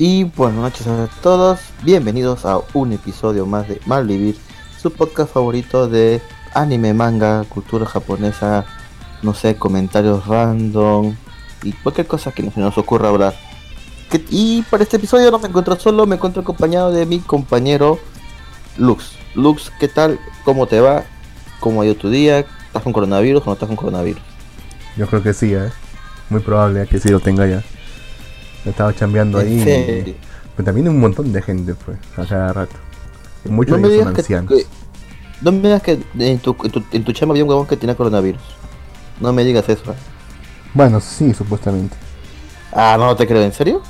Y buenas noches a todos, bienvenidos a un episodio más de Malvivir, su podcast favorito de anime, manga, cultura japonesa, no sé, comentarios random y cualquier cosa que se nos ocurra hablar. Y para este episodio no me encuentro solo, me encuentro acompañado de mi compañero Lux. Lux, ¿qué tal? ¿Cómo te va? ¿Cómo ha ido tu día? ¿Estás con coronavirus o no estás con coronavirus? Yo creo que sí, ¿eh? Muy probable que sí lo tenga ya. He estado chambeando ahí. ¿En serio? Pero también un montón de gente, pues, a cada rato. Y muchos No de ellos son ancianos. que- no me digas que en tu, en tu, en tu chamba había un huevón que tenía coronavirus. No me digas eso. ¿eh? Bueno, sí, supuestamente. Ah, no te creo, ¿en serio?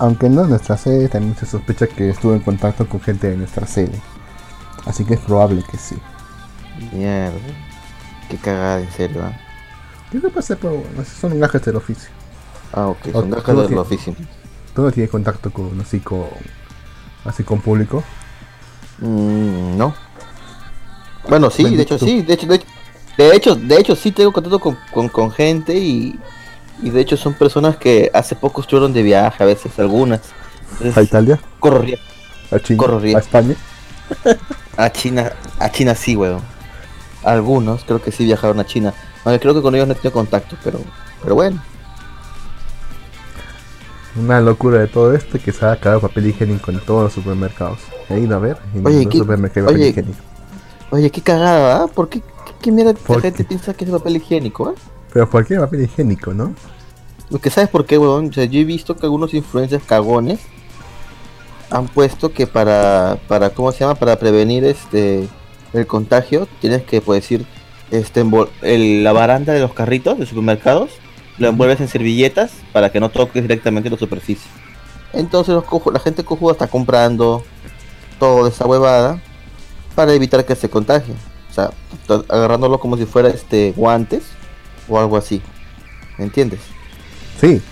Aunque no en nuestra sede, también se sospecha que estuvo en contacto con gente de nuestra sede. Así que es probable que sí. Mierda. Qué cagada, en serio. ¿ah? ¿Qué te pasa? Bueno, son gajes del oficio. Ah, ok, son todo de la oficina. ¿Tú no tienes contacto con así con así con público? Mm, no. Bueno, sí, de hecho sí, de hecho, de hecho, de hecho, de hecho sí tengo contacto con, con, con gente y, y de hecho son personas que hace poco estuvieron de viaje, a veces algunas. Entonces, ¿A Italia? corro riesgo. ¿A China? Corro riesgo. ¿A España? A China, a China sí, weón. Algunos creo que sí viajaron a China. Aunque creo que con ellos no he tenido contacto, pero, pero bueno. Una locura de todo esto que se ha acabado papel higiénico en todos los supermercados. He ido a ver y en Oye, ¿qué- papel higiénico. Oye, qué cagada, ¿ah? ¿Por qué, qué, qué mierda ¿Por la gente qué? piensa que es papel higiénico, eh? Pero ¿por qué papel higiénico, no? Porque sabes por qué, weón. O sea, yo he visto que algunos influencers cagones han puesto que para, para ¿cómo se llama? Para prevenir este el contagio, tienes que, pues decir, este, el- la baranda de los carritos de supermercados, lo envuelves en servilletas para que no toques directamente la superficie. Entonces los cojo- la gente cojuda está comprando toda esa huevada para evitar que se contagie. O sea, agarrándolo como si fuera este guantes o algo así. ¿Me entiendes? Sí.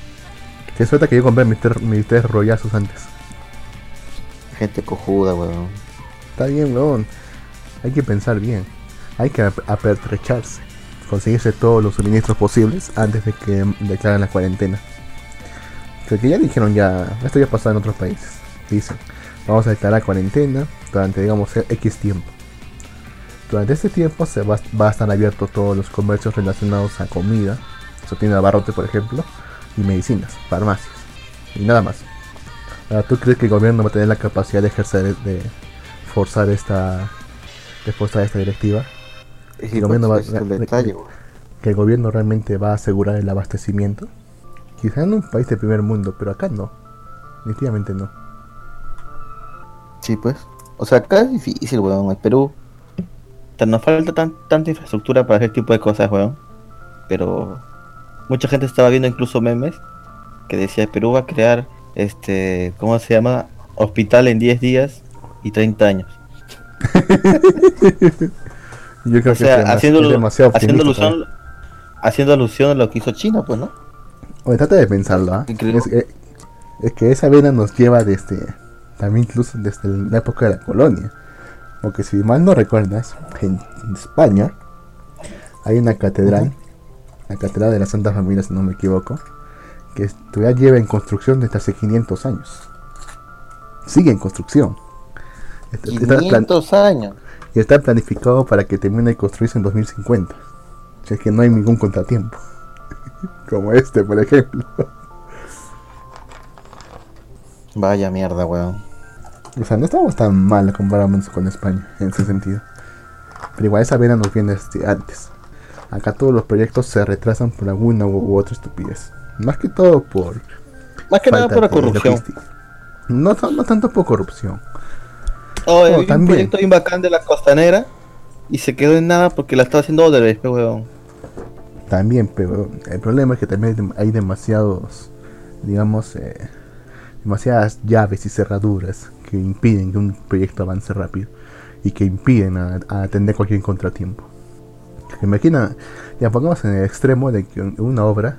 Qué suerte que yo compré mis, tres- mis tres rollazos antes. Gente cojuda, weón. Está bien, weón. Hay que pensar bien. Hay que ap- apertrecharse. Conseguirse todos los suministros posibles antes de que declaren la cuarentena. Porque ya dijeron ya, esto ya pasó en otros países. Dicen, vamos a declarar cuarentena durante, digamos, X tiempo. Durante este tiempo se va, a estar abiertos todos los comercios relacionados a comida, su tienda de abarrotes, por ejemplo, y medicinas, farmacias, y nada más. Ahora, ¿tú crees que el gobierno va a tener la capacidad de ejercer, de forzar esta, de forzar esta directiva? Menos pues, va- ese es el detalle. ¿Que el gobierno realmente va a asegurar el abastecimiento? Quizá en un país de primer mundo, pero acá no. Definitivamente no. Sí, pues. O sea, acá es difícil, weón. El Perú. nos falta tan, tanta infraestructura para ese tipo de cosas, weón. Pero mucha gente estaba viendo incluso memes que decía Perú va a crear este, ¿cómo se llama? Hospital en 10 días y 30 años. Yo creo O sea, que es, demas- haciendo, es demasiado haciendo alusión haciendo alusión a lo que hizo China, pues, ¿no? Oye, trata de pensarlo, ¿ah? Increíble. Es, eh, es que esa vena nos lleva desde, también incluso desde la época de la colonia. Porque si mal no recuerdas, en España hay una catedral, la catedral de la Santa Familia, si no me equivoco, que todavía lleva en construcción desde hace 500 años. Sigue en construcción. Está- está plan- 500 años. Y está planificado para que termine de construirse en 2050. O sea, que no hay ningún contratiempo. Como este, por ejemplo. Vaya mierda, weón. O sea, no estamos tan mal comparándonos con España en ese sentido. Pero igual esa vena nos viene desde antes. Acá todos los proyectos se retrasan por alguna u, u otra estupidez. Más que todo por Más que nada por la corrupción. no tanto por corrupción. Oh, Oh, un proyecto bien bacán de la costanera y se quedó en nada porque la estaba haciendo Odebrecht, pe, weón. También, pero el problema es que también hay dem- hay demasiados, digamos, eh, demasiadas llaves y cerraduras que impiden que un proyecto avance rápido y que impiden a, a atender cualquier contratiempo. Imagina, ya pongamos en el extremo de que un- una obra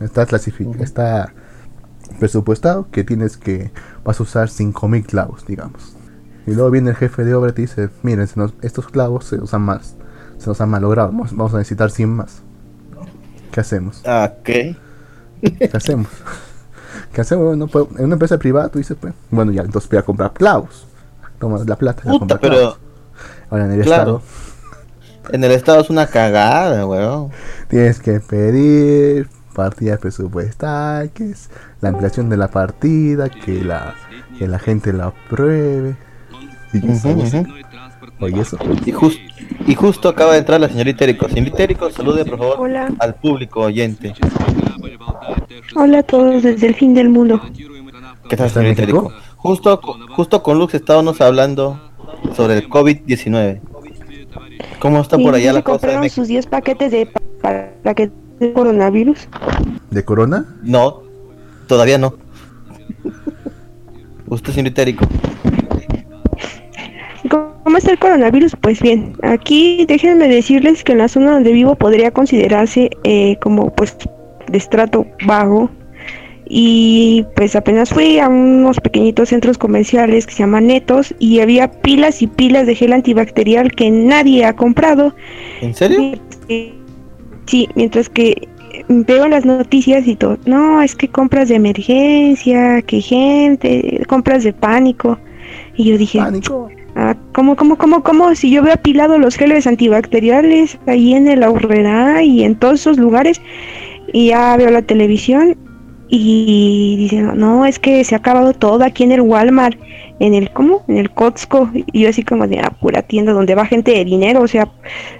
está clasificada, está presupuestado que tienes que vas a usar 5000 clavos, digamos. Y luego viene el jefe de obra y te dice, miren, se nos- estos clavos se usan más, se nos han malogrado, vamos, vamos a necesitar 100 más. ¿Qué hacemos? Ah, ¿qué? ¿Qué hacemos? ¿Qué hacemos? Bueno, pues, en una empresa privada tú dices, pues, bueno, ya, entonces voy a comprar clavos. Toma la plata. Puta, comprar pero- clavos. Ahora en el Claro. estado En el estado es una cagada, weón. tienes que pedir partidas presupuestarias, la ampliación de la partida, que la, que la gente la apruebe. Oye, eso. Y, jus- y justo acaba de entrar la señorita Erico. Señorita Erico, salude por favor Hola, al público oyente. hola a todos desde el fin del mundo. ¿Qué tal, ¿Está en señorita? Erico? Justo, justo con Lux estábamos hablando sobre el COVID-19. ¿Cómo está por ¿Y allá la cosa de compraron sus 10 paquetes de pa- paquetes de coronavirus? ¿De corona? No, todavía no. ¿Usted, señorita Erico? ¿Cómo está el coronavirus? Pues bien, aquí déjenme decirles que en la zona donde vivo podría considerarse eh, como pues de estrato bajo y pues apenas fui a unos pequeñitos centros comerciales que se llaman Netos y había pilas y pilas de gel antibacterial que nadie ha comprado. ¿En serio? Mientras que- Sí, mientras que veo las noticias y todo, no, es que compras de emergencia, que gente, compras de pánico. Y yo dije, Pánico. Ah, ¿cómo, cómo, cómo, cómo? Si yo veo apilado los geles antibacteriales ahí en el Aurrera y en todos esos lugares, y ya veo la televisión y dicen, no, es que se ha acabado todo aquí en el Walmart, en el, ¿cómo? En el Costco. Y yo así como de, ah, pura tienda donde va gente de dinero, o sea,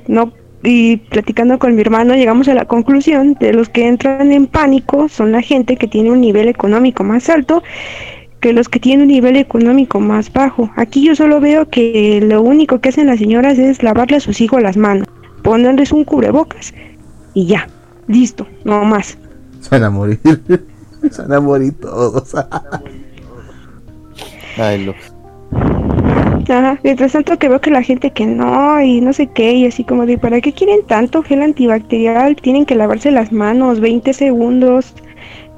no y platicando con mi hermano llegamos a la conclusión de los que entran en pánico son la gente que tiene un nivel económico más alto que los que tienen un nivel económico más bajo. Aquí yo solo veo que lo único que hacen las señoras es lavarle a sus hijos las manos, ponerles un cubrebocas y ya, listo, no más. Se van a morir. Se van a morir todos. Ay, Lux. Ajá, mientras tanto que veo que la gente que no y no sé qué y así como de ¿para qué quieren tanto gel antibacterial? Tienen que lavarse las manos 20 segundos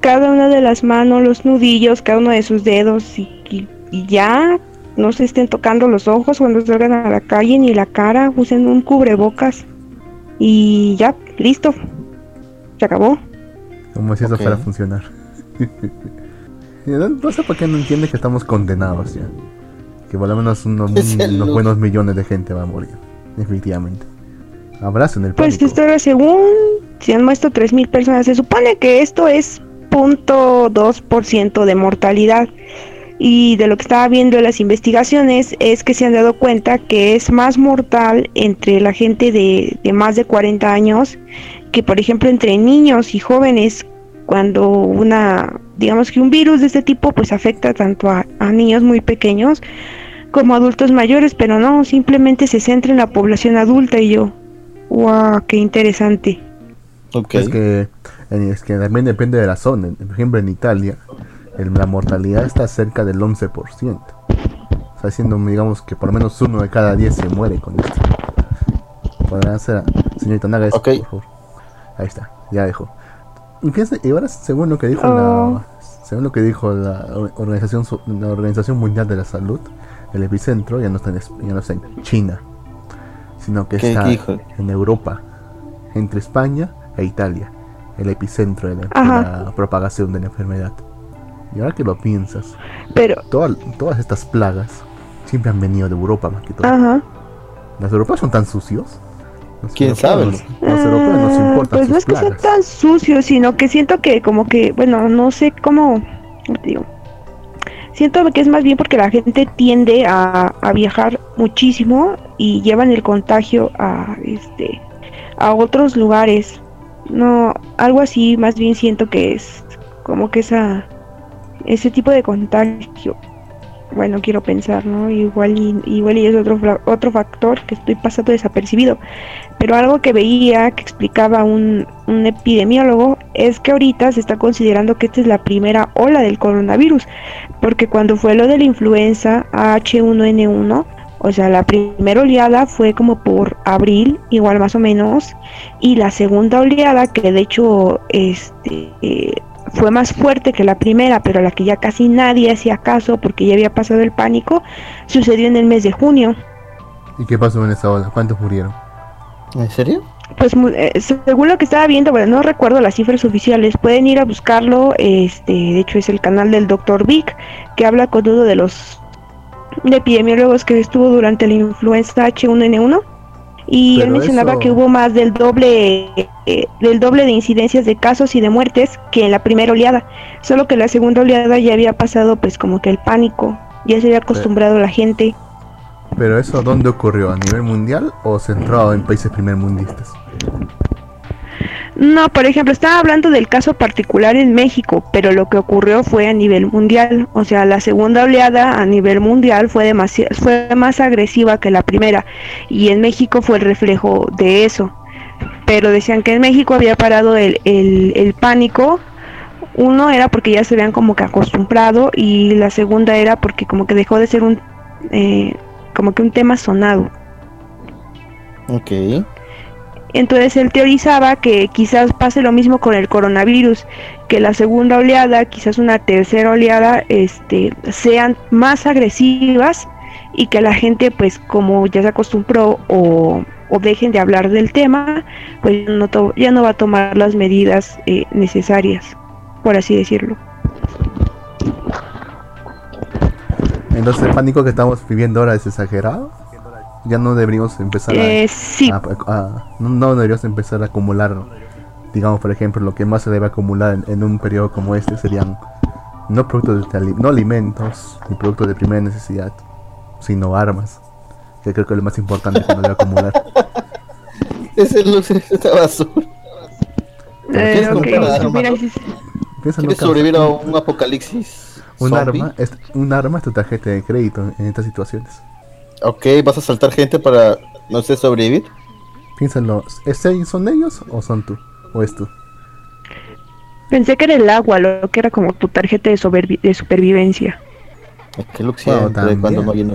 cada una de las manos, los nudillos, cada uno de sus dedos y, y- y ya no se estén tocando los ojos cuando salgan a la calle ni la cara, usen un cubrebocas y ya, listo. Se acabó. Como si eso Ok. fuera a funcionar. No, no sé por qué no entiende que estamos condenados ya. Que por lo menos unos, buenos millones de gente va a morir. Definitivamente. Abracen el Pues pánico. esto era según se han muerto 3.000 personas. Se supone que esto es 0.2% de mortalidad. Y de lo que estaba viendo en las investigaciones es que se han dado cuenta que es más mortal entre la gente de, de más de 40 años que por ejemplo entre niños y jóvenes cuando una digamos que un virus de este tipo pues afecta tanto a, a niños muy pequeños como adultos mayores pero no simplemente se centra en la población adulta y yo wow qué interesante Ok. Es que, es que también depende de la zona. Por ejemplo, en Italia, el- la mortalidad está cerca del 11%. Está haciendo, digamos, que por lo menos uno de cada 10 se muere con esto. Podrán hacer, señorita, no haga eso, Ok. por favor. Ahí está, ya dejó. Y fíjense, y ahora, según lo que dijo Oh. la, según lo que dijo la organización, Su- la organización mundial de la salud, el epicentro ya no está en, ya no está en China, sino que ¿Qué está dijo? en Europa, entre España e Italia, el epicentro de la, de Ajá. la propagación de la enfermedad. Y ahora que lo piensas, pero toda- todas estas plagas siempre han venido de Europa más que todo. ajá ¿Los europeos son tan sucios? Los ¿Quién sabe? Los europeos nos Ah, importan Pues no es que sean plagas. tan sucios, sino que siento que como que, bueno, no sé cómo, ¿cómo te digo. Siento que es más bien porque la gente tiende a, a viajar muchísimo y llevan el contagio a este a otros lugares. No, algo así más bien siento que es como que esa ese tipo de contagio. Bueno, quiero pensar, ¿no? Igual y, igual y es otro otro factor que estoy pasando desapercibido. Pero algo que veía que explicaba un, un epidemiólogo es que ahorita se está considerando que esta es la primera ola del coronavirus, porque cuando fue lo de la influenza H1N1, o sea, la primera oleada fue como por abril, igual más o menos, y la segunda oleada, que de hecho este, eh, fue más fuerte que la primera, pero a la que ya casi nadie hacía caso porque ya había pasado el pánico, sucedió en el mes de junio. ¿Y qué pasó en esa ola? ¿Cuántos murieron? ¿En serio? pues eh, según lo que estaba viendo, bueno, no recuerdo las cifras oficiales, pueden ir a buscarlo, este, de hecho es el canal del Dr. Vic, que habla con uno de los epidemiólogos que estuvo durante la influenza H1N1 y él mencionaba que hubo más del doble eh, del doble de incidencias de casos y de muertes que en la primera oleada, solo que la segunda oleada ya había pasado pues como que el pánico, ya se había acostumbrado la gente. Pero eso dónde ocurrió, a nivel mundial o centrado en países primermundistas? No, por ejemplo, estaba hablando del caso particular en México, pero lo que ocurrió fue a nivel mundial. O sea, la segunda oleada a nivel mundial fue, fue más agresiva que la primera y en México fue el reflejo de eso. Pero decían que en México había parado el, el, pánico. Uno era porque ya se habían como que acostumbrado y la segunda era porque como que dejó de ser un eh, como que un tema sonado. Ok. Entonces él teorizaba que quizás pase lo mismo con el coronavirus, que la segunda oleada, quizás una tercera oleada, este, sean más agresivas y que la gente, pues como ya se acostumbró o, dejen de hablar del tema, pues no ya no va a tomar las medidas eh, necesarias, por así decirlo. Entonces el pánico que estamos viviendo ahora es exagerado ya no deberíamos empezar eh, a, no, deberíamos empezar a acumular digamos por ejemplo lo que más se debe acumular en, un periodo como este serían no productos de, no alimentos ni productos de primera necesidad sino armas que creo que es lo más importante que uno debe acumular. Ese luz esta basura. Eh, okay. ¿Quieres sobrevivir a un apocalipsis un arma es un arma es tu tarjeta de crédito en estas situaciones Ok, ¿vas a saltar gente para, no sé, sobrevivir? Piénsalo, ¿son ellos o son tú? ¿O es tú? Pensé que era el agua, lo que era como tu tarjeta de, supervivencia. Es que lo cuando no viene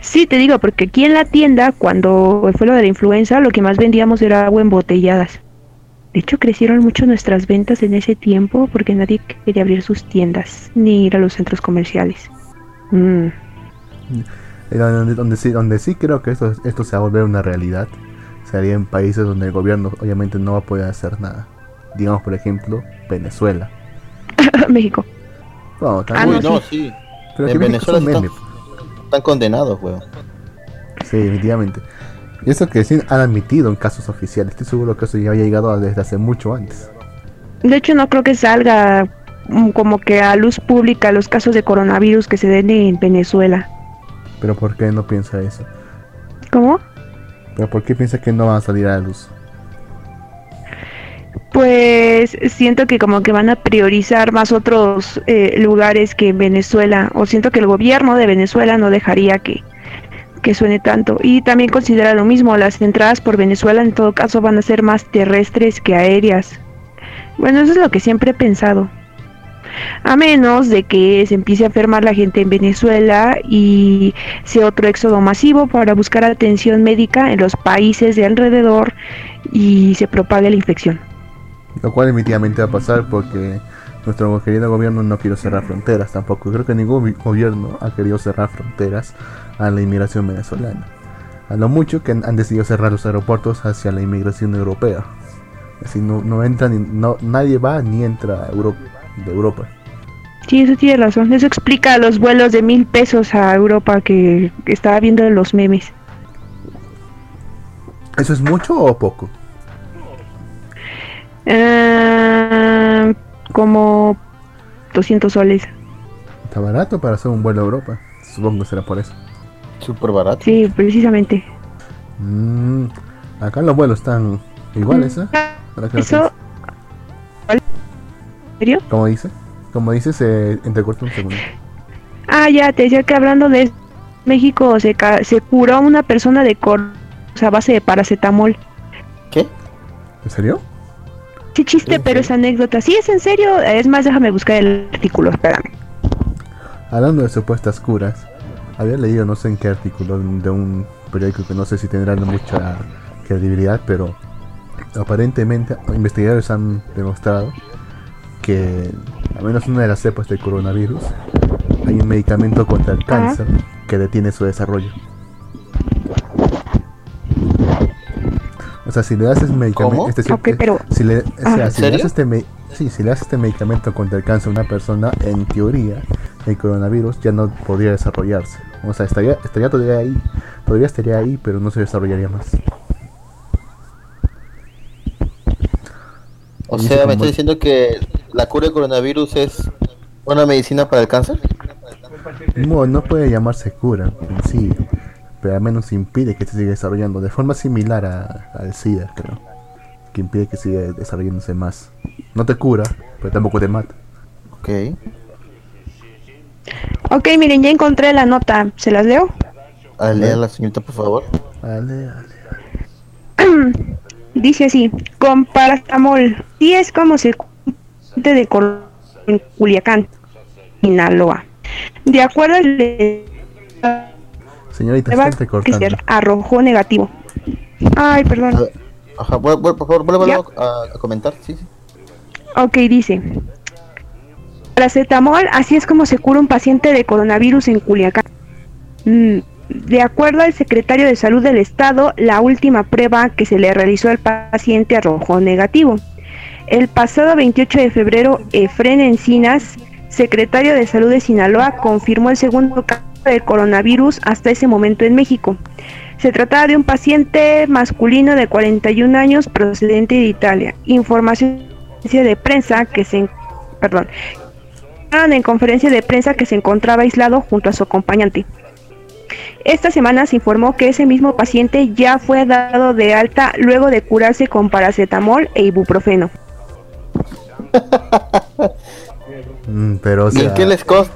Sí, te digo, porque aquí en la tienda, cuando fue lo de la influenza, lo que más vendíamos era agua embotelladas. De hecho, crecieron mucho nuestras ventas en ese tiempo porque nadie quería abrir sus tiendas ni ir a los centros comerciales. Mm. Donde, donde, sí, donde sí creo que esto, esto se va a volver una realidad sería en países donde el gobierno obviamente no va a poder hacer nada. Digamos, por ejemplo, Venezuela. México. No, ah, no, sí. Pero en Venezuela están, condenados, weón. Sí, definitivamente. Y eso que sí han admitido en casos oficiales. Estoy seguro que eso ya había llegado desde hace mucho antes. De hecho, no creo que salga mm, como que a luz pública los casos de coronavirus que se den en Venezuela. Pero ¿por qué no piensa eso? ¿Cómo? ¿Pero por qué piensa que no van a salir a la luz? Pues siento que como que van a priorizar más otros eh, lugares que Venezuela, o siento que el gobierno de Venezuela no dejaría que, que suene tanto. Y también considera lo mismo, las entradas por Venezuela en todo caso van a ser más terrestres que aéreas. Bueno, eso es lo que siempre he pensado a menos de que se empiece a enfermar la gente en Venezuela y sea otro éxodo masivo para buscar atención médica en los países de alrededor y se propague la infección. Lo cual definitivamente va a pasar porque nuestro querido gobierno no quiere cerrar fronteras tampoco. Creo que ningún gobierno ha querido cerrar fronteras a la inmigración venezolana. A lo mucho que han decidido cerrar los aeropuertos hacia la inmigración europea. Así no, no entran, no, nadie va ni entra a Europa de Europa. Sí, eso tiene razón. Eso explica los vuelos de mil pesos a Europa que, estaba viendo en los memes. ¿Eso es mucho o poco? Uh, como 200 soles. Está barato para hacer un vuelo a Europa. Supongo que será por eso. Súper barato. Sí, precisamente. Mm, acá los vuelos están iguales, ¿eh? Eso, como dice? Como dice, se entrecorta un segundo. Ah, ya, te decía que hablando de México se, se curó una persona de cor a base de paracetamol. ¿Qué? ¿En serio? Sí, chiste, pero es anécdota. Sí, es en serio. Es más, déjame buscar el artículo, espérame. Hablando de supuestas curas, había leído no sé en qué artículo de un periódico que no sé si tendrá mucha credibilidad, pero aparentemente investigadores han demostrado que al menos una de las cepas del coronavirus hay un medicamento contra el cáncer que detiene su desarrollo. O sea, si le das este medicamento, este, Ok, pero- si le, o Ah. sea, ¿En si le das este sí, si le das este medicamento contra el cáncer a una persona, en teoría, el coronavirus ya no podría desarrollarse. O sea, estaría, estaría todavía ahí, todavía estaría ahí, pero no se desarrollaría más. O sea, me está diciendo que la cura del coronavirus es una medicina para el cáncer. No, no puede llamarse cura en sí, pero al menos impide que se siga desarrollando de forma similar a- al SIDA, creo. Que impide que siga desarrollándose más. No te cura, pero tampoco te mata. Ok. Ok, miren, ya encontré la nota. ¿Se las leo? A leer la señorita, por favor. Dale, dale. Dice así, con paracetamol. Y es como se de cor- en Culiacán, Sinaloa. De acuerdo al Señorita, está arrojó negativo. Ay, A perdón. ver, Ajá, por favor, vuelve Ya. a, a comentar. Sí, sí. Ok, dice. Paracetamol, así es como se cura un paciente de coronavirus en Culiacán. Mm, de acuerdo al secretario de Salud del Estado, la última prueba que se le realizó al paciente arrojó negativo. El pasado 28 de febrero, Efren Encinas, secretario de Salud de Sinaloa, confirmó el segundo caso de coronavirus hasta ese momento en México. Se trataba de un paciente masculino de 41 años procedente de Italia. Información de prensa que se en- conferencia de prensa que se encontraba aislado junto a su acompañante. Esta semana se informó que ese mismo paciente ya fue dado de alta luego de curarse con paracetamol e ibuprofeno. Mm, pero, o ¿Y sea, en qué les consta,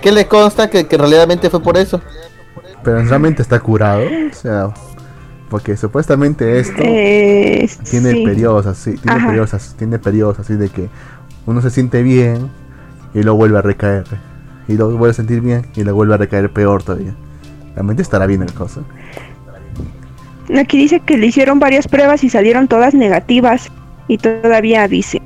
qué les consta que, que realmente fue por eso? pero realmente está curado. O sea, porque supuestamente esto Eh, tiene sí. periodos así, tiene Ajá. periodos, así- tiene periodos así de que uno se siente bien y luego vuelve a recaer. Y luego vuelve a sentir bien y luego vuelve a recaer peor todavía. Realmente estará bien el cosa. Aquí dice que le hicieron varias pruebas y salieron todas negativas. Y todavía dice.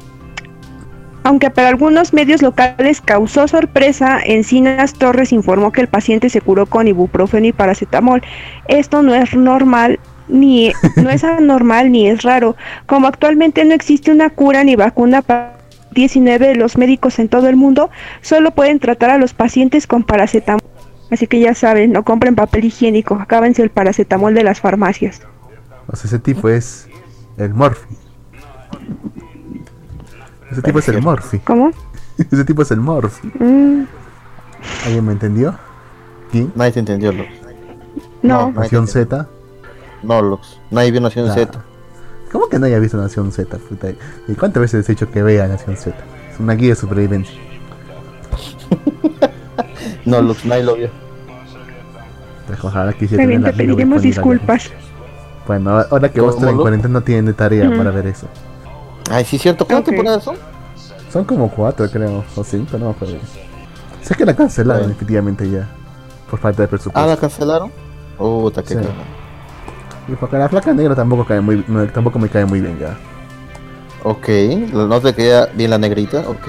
Aunque para algunos medios locales causó sorpresa, Encinas Torres informó que el paciente se curó con ibuprofeno y paracetamol. Esto no es normal ni no es anormal ni es raro. Como actualmente no existe una cura ni vacuna para 19 los médicos en todo el mundo solo pueden tratar a los pacientes con paracetamol. Así que ya saben, no compren papel higiénico, acábense el paracetamol de las farmacias. O sea, ese tipo es el Morphy. Ese tipo es el Morphy. ¿Cómo? Ese tipo es el Morphy. Mm, ¿Alguien me entendió? ¿Quién? Nadie te entendió, Lux. no. No. Nación Z. No, Lux. Nadie vio Nación Ah. Z. ¿Cómo que no haya visto Nación Z? puta? ¿Y cuántas veces he dicho que vea Nación Z? Es una guía de supervivencia. No, Lux, nadie lo vio. Pues ojalá Está bien, tener te pediremos disculpas. Bueno, ahora- que vos ¿Cómo, estás en cuarentena no tienen de tarea para ver eso. Ay, sí, cierto. ¿Cuántas Ok. temporadas son? Son como cuatro, creo, o cinco, no me acuerdo. Sé que la cancelaron definitivamente ya. Por falta de presupuesto. Ah, la cancelaron. Puta, qué Sí. Y porque la flaca negra tampoco cae muy, no, tampoco me cae muy bien ya. Ok, no te queda bien la negrita, ok.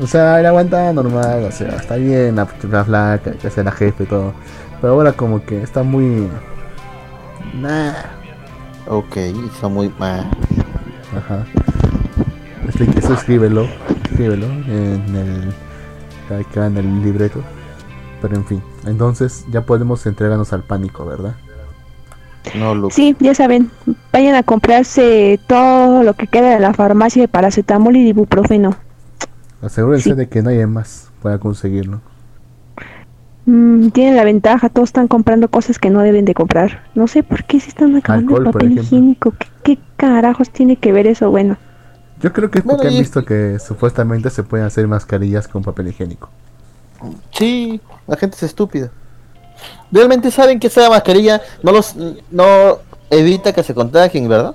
O sea, él aguanta normal, o sea, está bien la, la flaca, que sea la jefe y todo. Pero ahora como que está muy... Nah. Ok, está muy mal. Ajá. Este- Eso escríbelo, escríbelo en el... Acá en el libreto. Pero en fin, entonces ya podemos entregarnos al pánico, ¿verdad? No, Lux. Sí, ya saben, vayan a comprarse todo lo que queda de la farmacia de paracetamol y ibuprofeno. Asegúrense Sí. de que nadie más pueda conseguirlo. Mm, tienen la ventaja, todos están comprando cosas que no deben de comprar. No sé por qué se están acabando Alcohol, el papel higiénico. ¿Qué, qué carajos tiene que ver eso? Bueno, Yo creo que es Bueno, porque han visto que supuestamente se pueden hacer mascarillas con papel higiénico. Sí, la gente es estúpida. Realmente saben que esa mascarilla no los no evita que se contagien, ¿verdad?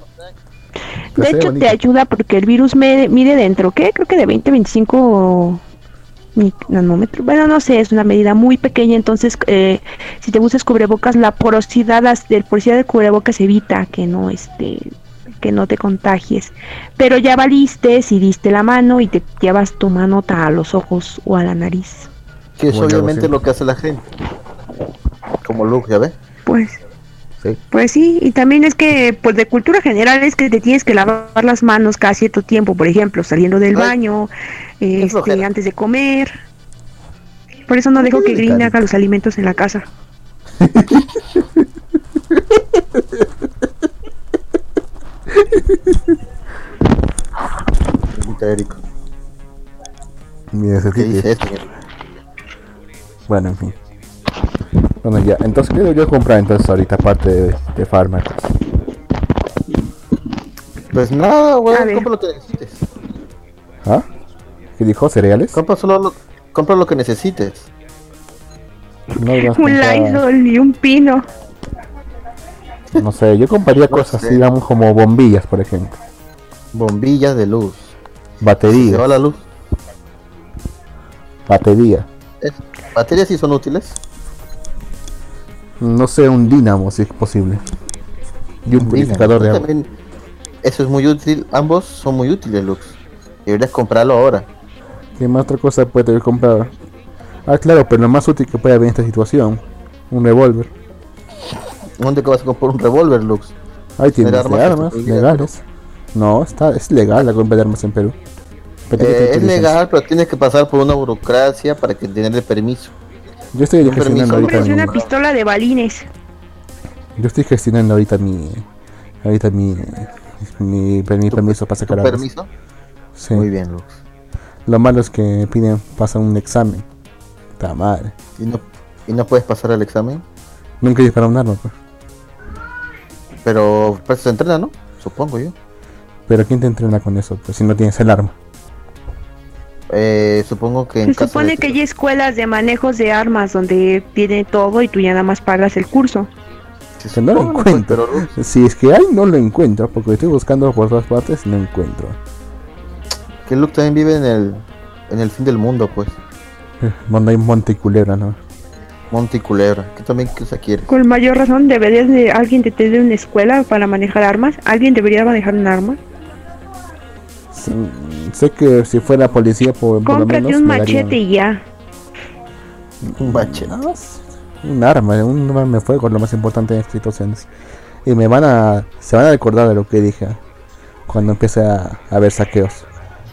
Pero de ve hecho bonito. te ayuda porque el virus me- mide dentro, ¿qué? Creo que de 20 25 ni- nanómetros. Bueno, no sé, es una medida muy pequeña, entonces eh, si te usas cubrebocas, la porosidad del porosidad del cubrebocas evita que no este que no te contagies. Pero ya valiste si diste la mano y te llevas tu mano a los ojos o a la nariz. Que es obviamente lo que hace la gente. Como Luke, ¿ya ves? Pues Sí. Pues sí, y también es que, pues de cultura general es que te tienes que lavar las manos cada cierto tiempo, por ejemplo, saliendo del Ay, baño, este, antes de comer. Por eso no dejo que Green haga los alimentos en la casa. Pregunta Eric. Mira ¿Qué dice esto? señor? Bueno, en fin. Bueno, ya. Entonces, ¿qué debo yo comprar entonces ahorita aparte de, de fármacos? Pues nada, ver. compra lo que necesites. ¿Ah? ¿Qué dijo? ¿Cereales? Compra solo lo, compra lo que necesites. No, Un comprar- Lysol y un pino. no sé, yo compraría No cosas sé. así, digamos, como bombillas, por ejemplo. Bombillas de luz. Se Baterías. va la luz. Batería. Es- ¿Baterías sí son útiles? No sé, un dínamo si es posible. Y un purificador de agua. También, eso es muy útil. Ambos son muy útiles, Lux. Deberías comprarlo ahora. ¿Qué más otra cosa puede haber comprado? Ah, claro, pero lo más útil que puede haber en esta situación. Un revólver. ¿Dónde que vas a comprar un revólver, Lux? Hay tiendas armas de armas legales. No, está, es legal la compra de armas en Perú. Eh, es legal, pero tienes que pasar por una burocracia para que tener el permiso. Yo estoy gestionando permiso. ahorita Cómprese mi, una pistola de balines. yo estoy gestionando ahorita mi ahorita mi mi, permiso para ¿Tu sacar armas. permiso? Sí. Muy bien, Lux. Lo malo es que piden pasar un examen. Madre. ¿Y no, ¿Y no puedes pasar el examen? Nunca disparado un arma, pues. Pero pues se entrena, ¿no? Supongo yo. Pero ¿quién te entrena con eso? Pues si no tienes el arma. Eh, supongo que en Se caso supone de que hay escuelas de manejos de armas donde tiene todo y tú ya nada más pagas el curso. Se Que no lo pues, encuentro. Si es que hay, no lo encuentro. Porque estoy buscando por todas partes y no encuentro. que Luke también vive en el en el fin del mundo, pues. Donde hay monte y culebra, ¿no? Monte y Culebra. que también qué se quiere? Con mayor razón deberías de alguien de tener una escuela para manejar armas. ¿Alguien debería manejar un arma? Sí, Sé que si fuera policía, por, por lo menos. un me machete y ya. Un es un arma, un arma de fuego lo más importante en estas situaciones. Y me van a. Se van a recordar de lo que dije cuando empiece a, a haber saqueos.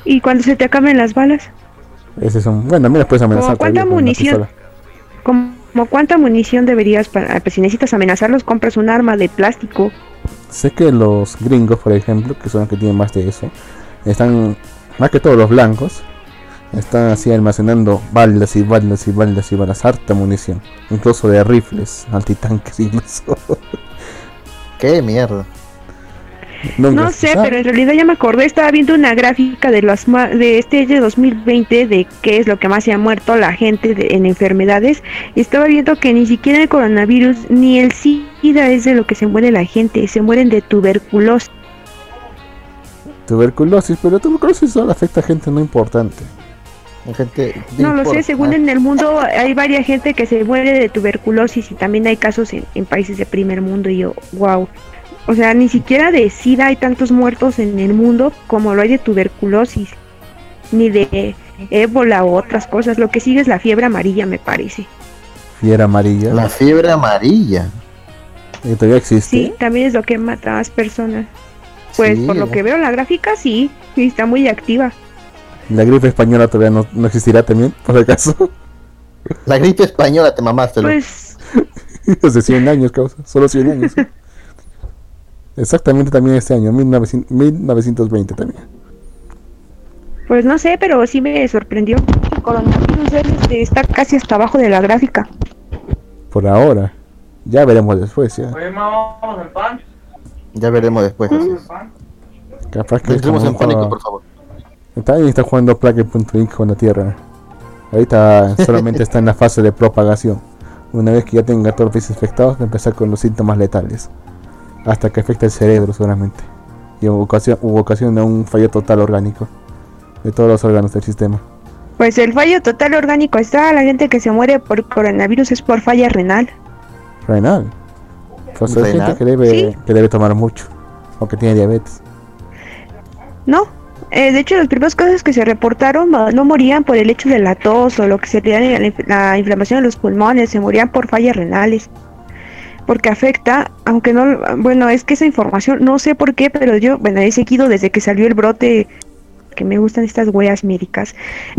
¿Y cuando se te acaben las balas? Ese es un. Bueno, mira, puedes amenazar. ¿Como cuánta munición? ¿Como cuánta munición deberías para... Pues si necesitas amenazarlos, compras un arma de plástico. Sé que los gringos, por ejemplo, que son los que tienen más de eso, están. Más que todos los blancos, están así almacenando balas y balas y balas y balas, harta munición. Incluso de rifles, antitanques, incluso. ¿Qué mierda? No sé, pero en realidad ya me acordé, estaba viendo una gráfica de ma- de este de 2020 de qué es lo que más se ha muerto la gente de- en enfermedades. Y estaba viendo que ni siquiera el coronavirus ni el SIDA es de lo que se muere la gente, se mueren de tuberculosis. Tuberculosis, pero tuberculosis solo afecta a gente no importante. Gente No lo sé, según en el mundo hay varias gente que se muere de tuberculosis y también hay casos en, en países de primer mundo y yo, wow. O sea, ni siquiera de SIDA hay tantos muertos en el mundo como lo hay de tuberculosis, ni de ébola o otras cosas. Lo que sigue es la fiebre amarilla, me parece. Fiebre amarilla. La fiebre amarilla. Y todavía existe. Sí, también es lo que mata a más personas. Pues Sí, por lo que veo en la gráfica, sí, sí, está muy activa. La gripe española todavía no, no existirá también, por acaso. La gripe española te mamaste. Pues Hace 100 años, causa. Solo 100 años. ¿sí? Exactamente también este año, 1900 1920 también. Pues no sé, pero sí me sorprendió. El coronavirus este, está casi hasta abajo de la gráfica. Por ahora. Ya veremos después, ya. Oye, mamá, vamos al pan. Ya veremos después. Capaz que No entremos en pánico, por favor. También está jugando Plague.inc con la Tierra. Ahorita solamente está en la fase de propagación. Una vez que ya tenga todos los países infectados, va a empezar con los síntomas letales. Hasta que afecte el cerebro seguramente. Y ocasiona, ocasiona un fallo total orgánico. De todos los órganos del sistema. Pues el fallo total orgánico está, la gente que se muere por coronavirus es por falla renal. Renal. Pues gente que debe, Sí. que debe tomar mucho. O que tiene diabetes. No, eh, de hecho las primeras cosas que se reportaron no no morían por el hecho de la tos o lo que se le da la, inf- la inflamación de los pulmones, se morían por fallas renales. porque afecta, aunque no, bueno, es que esa información, no sé por qué, pero yo, bueno, he seguido desde que salió el brote, que me gustan estas huellas médicas,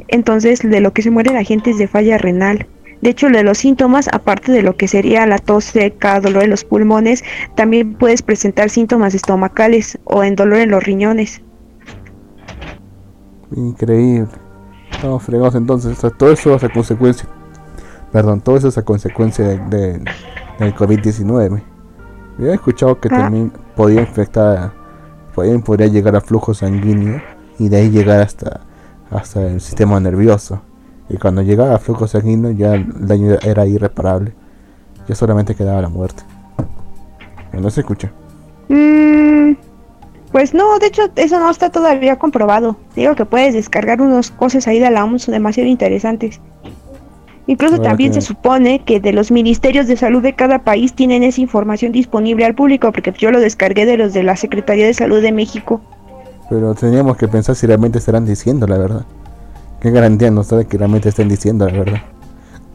entonces de lo que se muere la gente es de falla renal. De hecho, de los síntomas, aparte de lo que sería la tos seca, dolor en los pulmones, también puedes presentar síntomas estomacales o en dolor en los riñones. Increíble. Estamos fregados entonces. todo eso es a consecuencia. Perdón, todo eso es a consecuencia de, del COVID-19. Yo he escuchado que ah. también podía infectar, podía, podría llegar a flujo sanguíneo y de ahí llegar hasta, hasta el sistema nervioso. Y cuando llegaba a flujo sanguíneo ya el daño era irreparable. Ya solamente quedaba la muerte. No se escucha. Mm, pues no, de hecho eso no está todavía comprobado. Digo que puedes descargar unas cosas ahí de la OMS demasiado interesantes. Incluso también se supone que de los ministerios de salud de cada país tienen esa información disponible al público, porque yo lo descargué de los de la Secretaría de Salud de México. Pero teníamos que pensar si realmente estarán diciendo la verdad. ¿Qué garantía nos da de que realmente estén diciendo la verdad?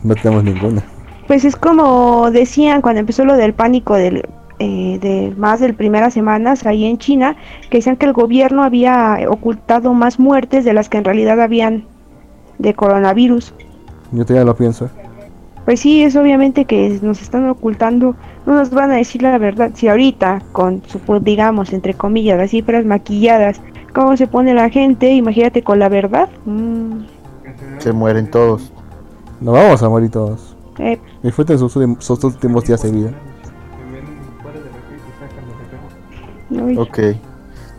No tenemos ninguna. Pues es como decían cuando empezó lo del pánico del, eh, de más de primeras semanas ahí en China, que decían que el gobierno había ocultado más muertes de las que en realidad habían de coronavirus. Yo todavía lo pienso. Pues sí, es obviamente que nos están ocultando, no nos van a decir la verdad. Si ahorita, con su, digamos, entre comillas, las cifras maquilladas, cómo se pone la gente, imagínate con la verdad. Mm. Se mueren todos. No vamos a morir todos. Eh. Disfruten sus, sus, últimos días de vida. Ok.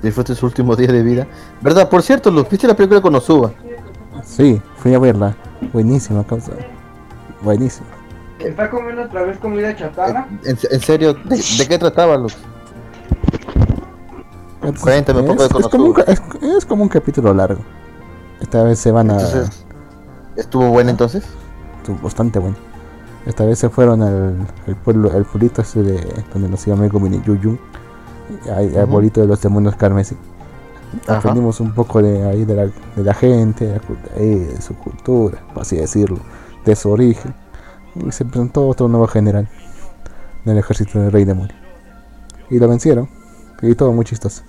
Disfruten sus últimos días de vida. ¿Verdad? Por cierto, ¿lo viste la película con Osuba? Sí, fui a verla. Buenísima causa. Buenísima. ¿Está comiendo otra vez comida chatarra? ¿En, serio? ¿De, qué trataba, Luz? Cuéntame un poco de es como un, es, como un capítulo largo. Esta vez se van a. ¿Estuvo bueno entonces? Estuvo bastante bueno. Esta vez se fueron al, pueblo, al pueblito ese de donde nos iba Mego Mini Yuyu. Al uh pueblito de los demonios carmesí. Aprendimos un poco de ahí de la, de la gente, de, su cultura, por así decirlo, de su origen. Y se presentó otro nuevo general del ejército del rey demonio. Y lo vencieron. Y todo muy chistoso.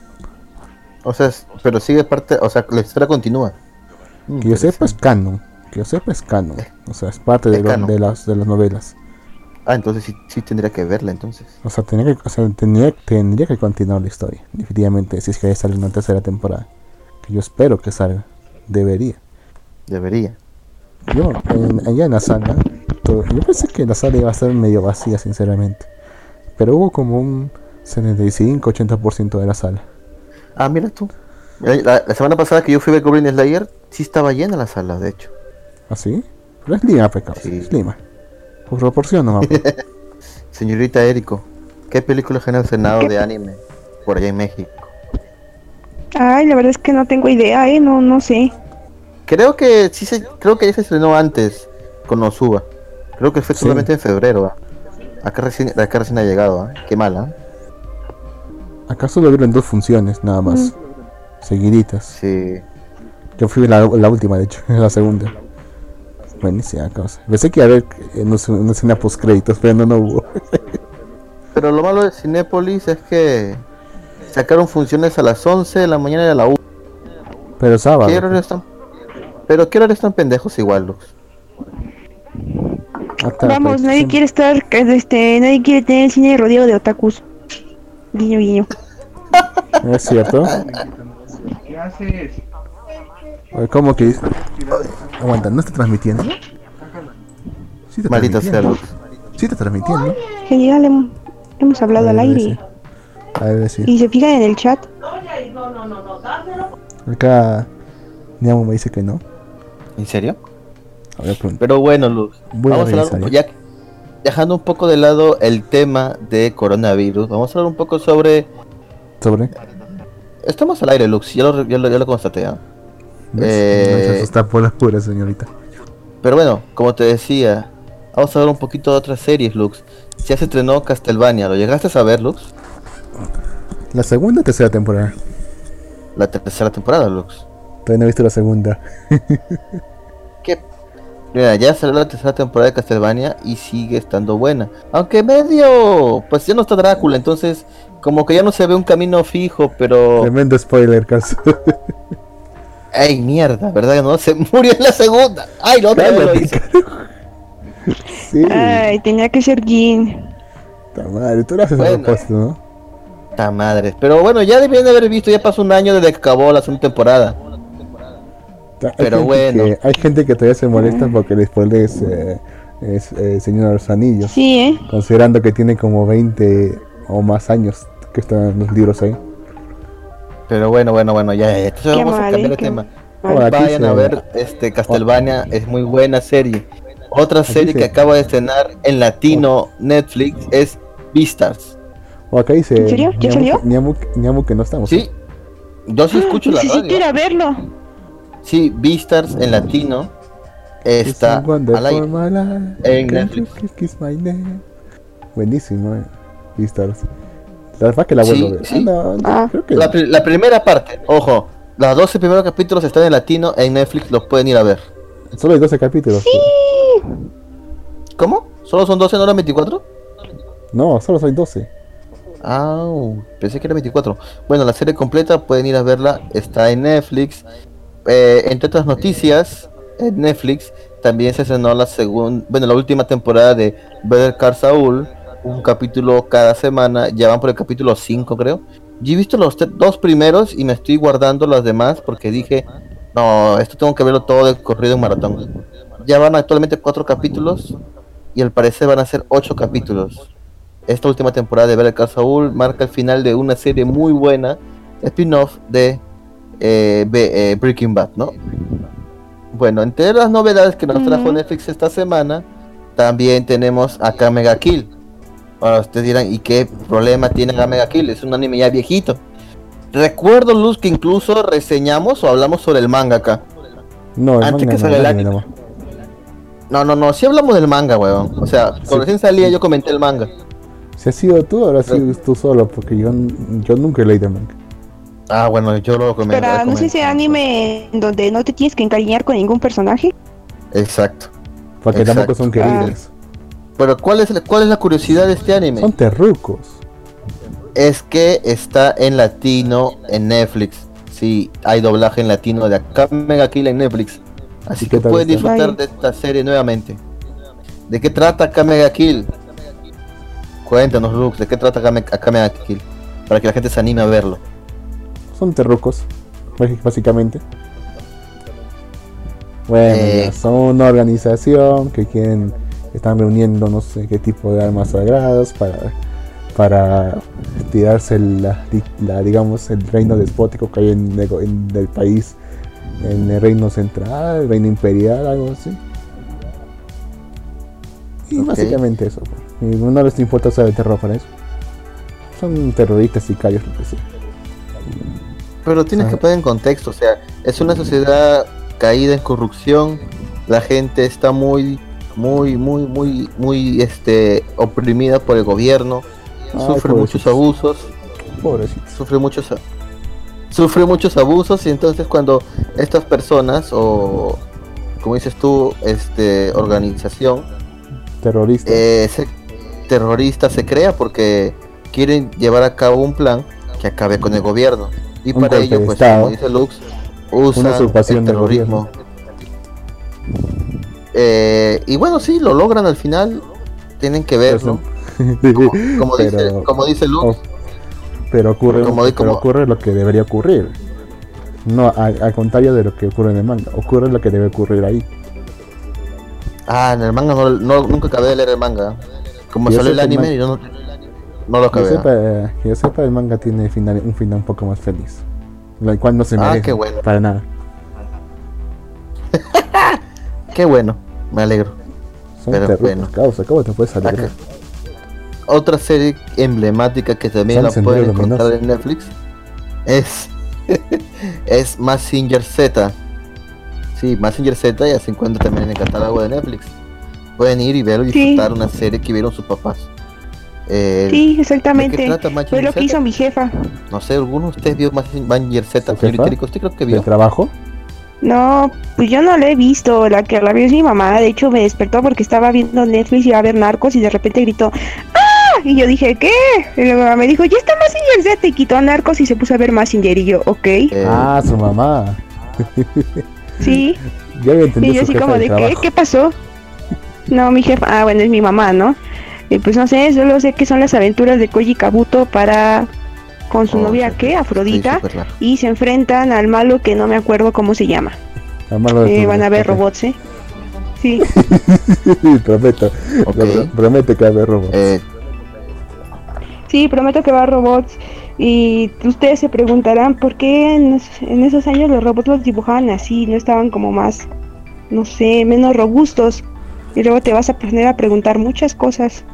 O sea, pero sigue parte, o sea, la historia continúa. Que yo sepa es canon. Que yo sepa es canon. O sea, es parte de, de, las, de las novelas. Ah, entonces sí, sí tendría que verla entonces. O sea, tendría que, o sea, tendría, tendría que continuar la historia. Definitivamente, si es que sale una tercera temporada. Que yo espero que salga. Debería. Debería. Yo, en, allá en la sala, yo pensé que la sala iba a estar medio vacía, sinceramente. Pero hubo como un 75-80% de la sala. Ah, mira tú. La, semana pasada que yo fui a ver Goblin Slayer, sí estaba llena la sala, de hecho. ¿Ah, sí? Pero es Lima, pecado. Sí. Es Lima. Por proporción nomás. Señorita Érico, ¿qué película genera el Senado de anime por allá en México? Ay, la verdad es que no tengo idea, eh, no, no sé. Creo que sí se, creo que ya se estrenó antes con Osuba. Creo que fue solamente en febrero. Acá recién, acá recién ha llegado, ¿eh? qué mala. Acá solo vieron dos funciones, nada más. Mm. Seguiditas. Sí. Yo fui la, la última, de hecho, la segunda. Buenísima cosa. Pensé que iba a haber una escena post créditos, pero no, no hubo. pero lo malo de Cinépolis es que sacaron funciones a las 11 de la mañana y a la 1. Pero sábado. ¿Qué están? Pero qué hora están pendejos igual, Lux. Vamos, nadie quiere estar, este, nadie quiere tener el cine rodeado de otakus. Guiño, guiño. ¿Es cierto? ¿Qué haces? ¿Cómo que Aguanta, ¿no está transmitiendo? Sí está Maldita sea, Sí está transmitiendo. Genial, hemos, hemos hablado al aire. A ver, sí. Y se fijan en el chat. Acá Niamo me dice que no. ¿En serio? A ver, Pero bueno, Luz. vamos a hablar, ya dejando un poco de lado el tema de coronavirus, vamos a hablar un poco sobre. ¿Sobre? Estamos al aire, Lux, ya lo, ya lo, ya lo constaté. ¿eh? Eh, está por las puras, señorita. Pero bueno, como te decía, vamos a ver un poquito de otras series, Lux. Ya se estrenó Castlevania, ¿lo llegaste a ver, Lux? ¿La segunda o tercera temporada? La tercera temporada, Lux. Todavía no he visto la segunda. ¿Qué? Mira, ya salió la tercera temporada de Castlevania y sigue estando buena. Aunque medio, pues ya no está Drácula, entonces como que ya no se ve un camino fijo, pero... Tremendo spoiler, caso. Ay, mierda, ¿verdad? No, se murió en la segunda. Ay, no, lo hice. Sí, Ay, tenía que ser Jin. puta madre, tú lo haces a Bueno. propósito, ¿no? Puta madre. Pero bueno, ya debían de haber visto, ya pasó un año desde que acabó la segunda temporada. Pero bueno. que- hay gente que todavía se molesta porque el spoiler es, eh, es eh, Señor de los Anillos, Sí, ¿eh? considerando que tiene como 20 o más años que están los libros ahí. Pero bueno, bueno, bueno, ya, ya. Entonces Qué vamos a mal, cambiar de ¿eh? Tema. Aquí Vayan a ver este Castlevania, es muy buena serie. Otra serie se- que acaba de estrenar en latino Netflix es Vistas. O acá dice. ¿En serio? ¿Ya salió? Ñamu, Ñamu que no estamos. Sí, yo sí escucho la Necesito ir radio. a verlo. Sí, Vistas en latino está al aire. en Netflix. Buenísimo, eh. Beastars. La verdad que la vuelvo Sí, a ver. sí. Ah, no, Ah. creo que La, pri- la primera parte, ojo, los 12 primeros capítulos están en latino en Netflix, los pueden ir a ver. solo hay 12 capítulos. ¿Cómo? ¿Solo son 12, no eran 24? No, solo soy 12. Ah, pensé que era 24. Bueno, la serie completa pueden ir a verla, está en Netflix. Eh, entre otras noticias, en Netflix también se estrenó la segunda, bueno, la última temporada de Better Call Saul, un capítulo cada semana, ya van por el capítulo 5 creo. Yo he visto los dos primeros y me estoy guardando los demás porque dije, no, esto tengo que verlo todo de corrido en maratón. Ya van actualmente cuatro capítulos y al parecer van a ser ocho capítulos. Esta última temporada de Better Call Saul marca el final de una serie muy buena, spin-off de eh, Be- eh, Breaking Bad, ¿no? Bueno, entre las novedades que nos trajo. Netflix esta semana, también tenemos a Kamega Kill. Ahora ustedes dirán, ¿y qué problema tiene Kamega Kill? Es un anime ya viejito. Recuerdo, Luz, que incluso reseñamos o hablamos sobre el manga acá. No, el Antes manga que no, salga el anime. No, no, no, sí hablamos del manga, weón. O sea, cuando recién salía yo comenté el manga. Si has sido tú, ahora sí tú solo, porque yo, yo nunca he leído el manga. Ah, bueno, yo lo comenté. Pero no sé ese anime en donde no te tienes que encariñar con ningún personaje. Exacto. Porque tampoco Exacto. son queridos. Pero ¿cuál es, la- ¿cuál es la curiosidad de este anime? Son terrucos. Es que está en latino en Netflix. Sí, hay doblaje en latino de acá Mega Kill en Netflix. Así ¿Y qué que pueden está? disfrutar de esta serie nuevamente. ¿De qué trata Kamega Kill? Cuéntanos, Lux, ¿de qué trata Kame- Kamega Kill? Para que la gente se anime a verlo. Son terrucos, básicamente. Bueno, Eh. ya, son una organización que quieren, están reuniendo no sé qué tipo de armas sagradas para, para tirarse la, la, digamos, el reino despótico que hay en, el- en el país, en el reino central, el reino imperial, algo así. Y básicamente eso. pues. Y no les importa usar el terror para eso. Son terroristas, sicarios, lo que sea. Pero tienes que poner en contexto, o sea, es una sociedad caída en corrupción, la gente está muy, muy, muy, muy, muy, este, oprimida por el gobierno, Ay, sufre muchos abusos, Pobrecitos. sufre muchos, sufre muchos abusos y entonces cuando estas personas o, como dices tú, este, organización, Terroristas. eh, se- terrorista se crea porque quieren llevar a cabo un plan que acabe con el gobierno. Y Un para ello, pues, Estado. como dice Lux, usa Una usurpación el terrorismo. Eh, y bueno, sí, lo logran al final. Tienen que verlo. Como, como dice, como dice Lux, oh, pero ocurre, Como pero como- ocurre lo que debería ocurrir. No, al, contrario de lo que ocurre en el manga. Ocurre lo que debe ocurrir ahí. ah, en el manga no, no- nunca acabé de leer el manga. Como salió el anime, man- yo no, no lo acabé. sepa, eh, que yo sepa, el manga tiene final, un final un poco más feliz. Lo cual no se Ah, merece. qué bueno. Para nada. Qué bueno, me alegro. Son Pero bueno. causa, ¿Cómo te puedes alegrar? Acá. Otra serie emblemática que también la pueden encontrar Luminoso. en Netflix es es Massinger Z. Sí, Massinger Z ya se encuentra también en el catálogo de Netflix. Pueden ir y verlo y Sí. disfrutar una serie que vieron sus papás. Eh, Sí, ¿De qué exactamente. trata Fue lo que hizo mi jefa. No sé, ¿alguno de ustedes vio Massinger Z? ¿usted creo que ¿De vio? trabajo? No, pues yo no la he visto, la que la vio es mi mamá, de hecho me despertó porque estaba viendo Netflix y iba a ver Narcos y de repente gritó ¡Ah! Y yo dije, ¿qué? Y luego me dijo, ya está Massinger Z y quitó a Narcos y se puso a ver Massinger y yo, ok. Eh, Ah, su mamá. Sí, Ya había entendido y yo así como de de, ¿qué? ¿Qué pasó? No, mi jefa, ah, bueno, es mi mamá, ¿no? Y pues no sé, solo sé que son las aventuras de Koji Kabuto para con su Oh, novia, sí, ¿qué? sí, Afrodita. y se enfrentan al malo que no me acuerdo cómo se llama. Además, lo de Eh, van a ver robots, ¿eh? Sí. prometo. Ok. Lo- Prometo que va a haber robots. Eh, Sí, prometo que va a robots. Y ustedes se preguntarán por qué en esos años los robots los dibujaban así, no estaban como más, no sé, menos robustos. Y luego te vas a poner a preguntar muchas cosas.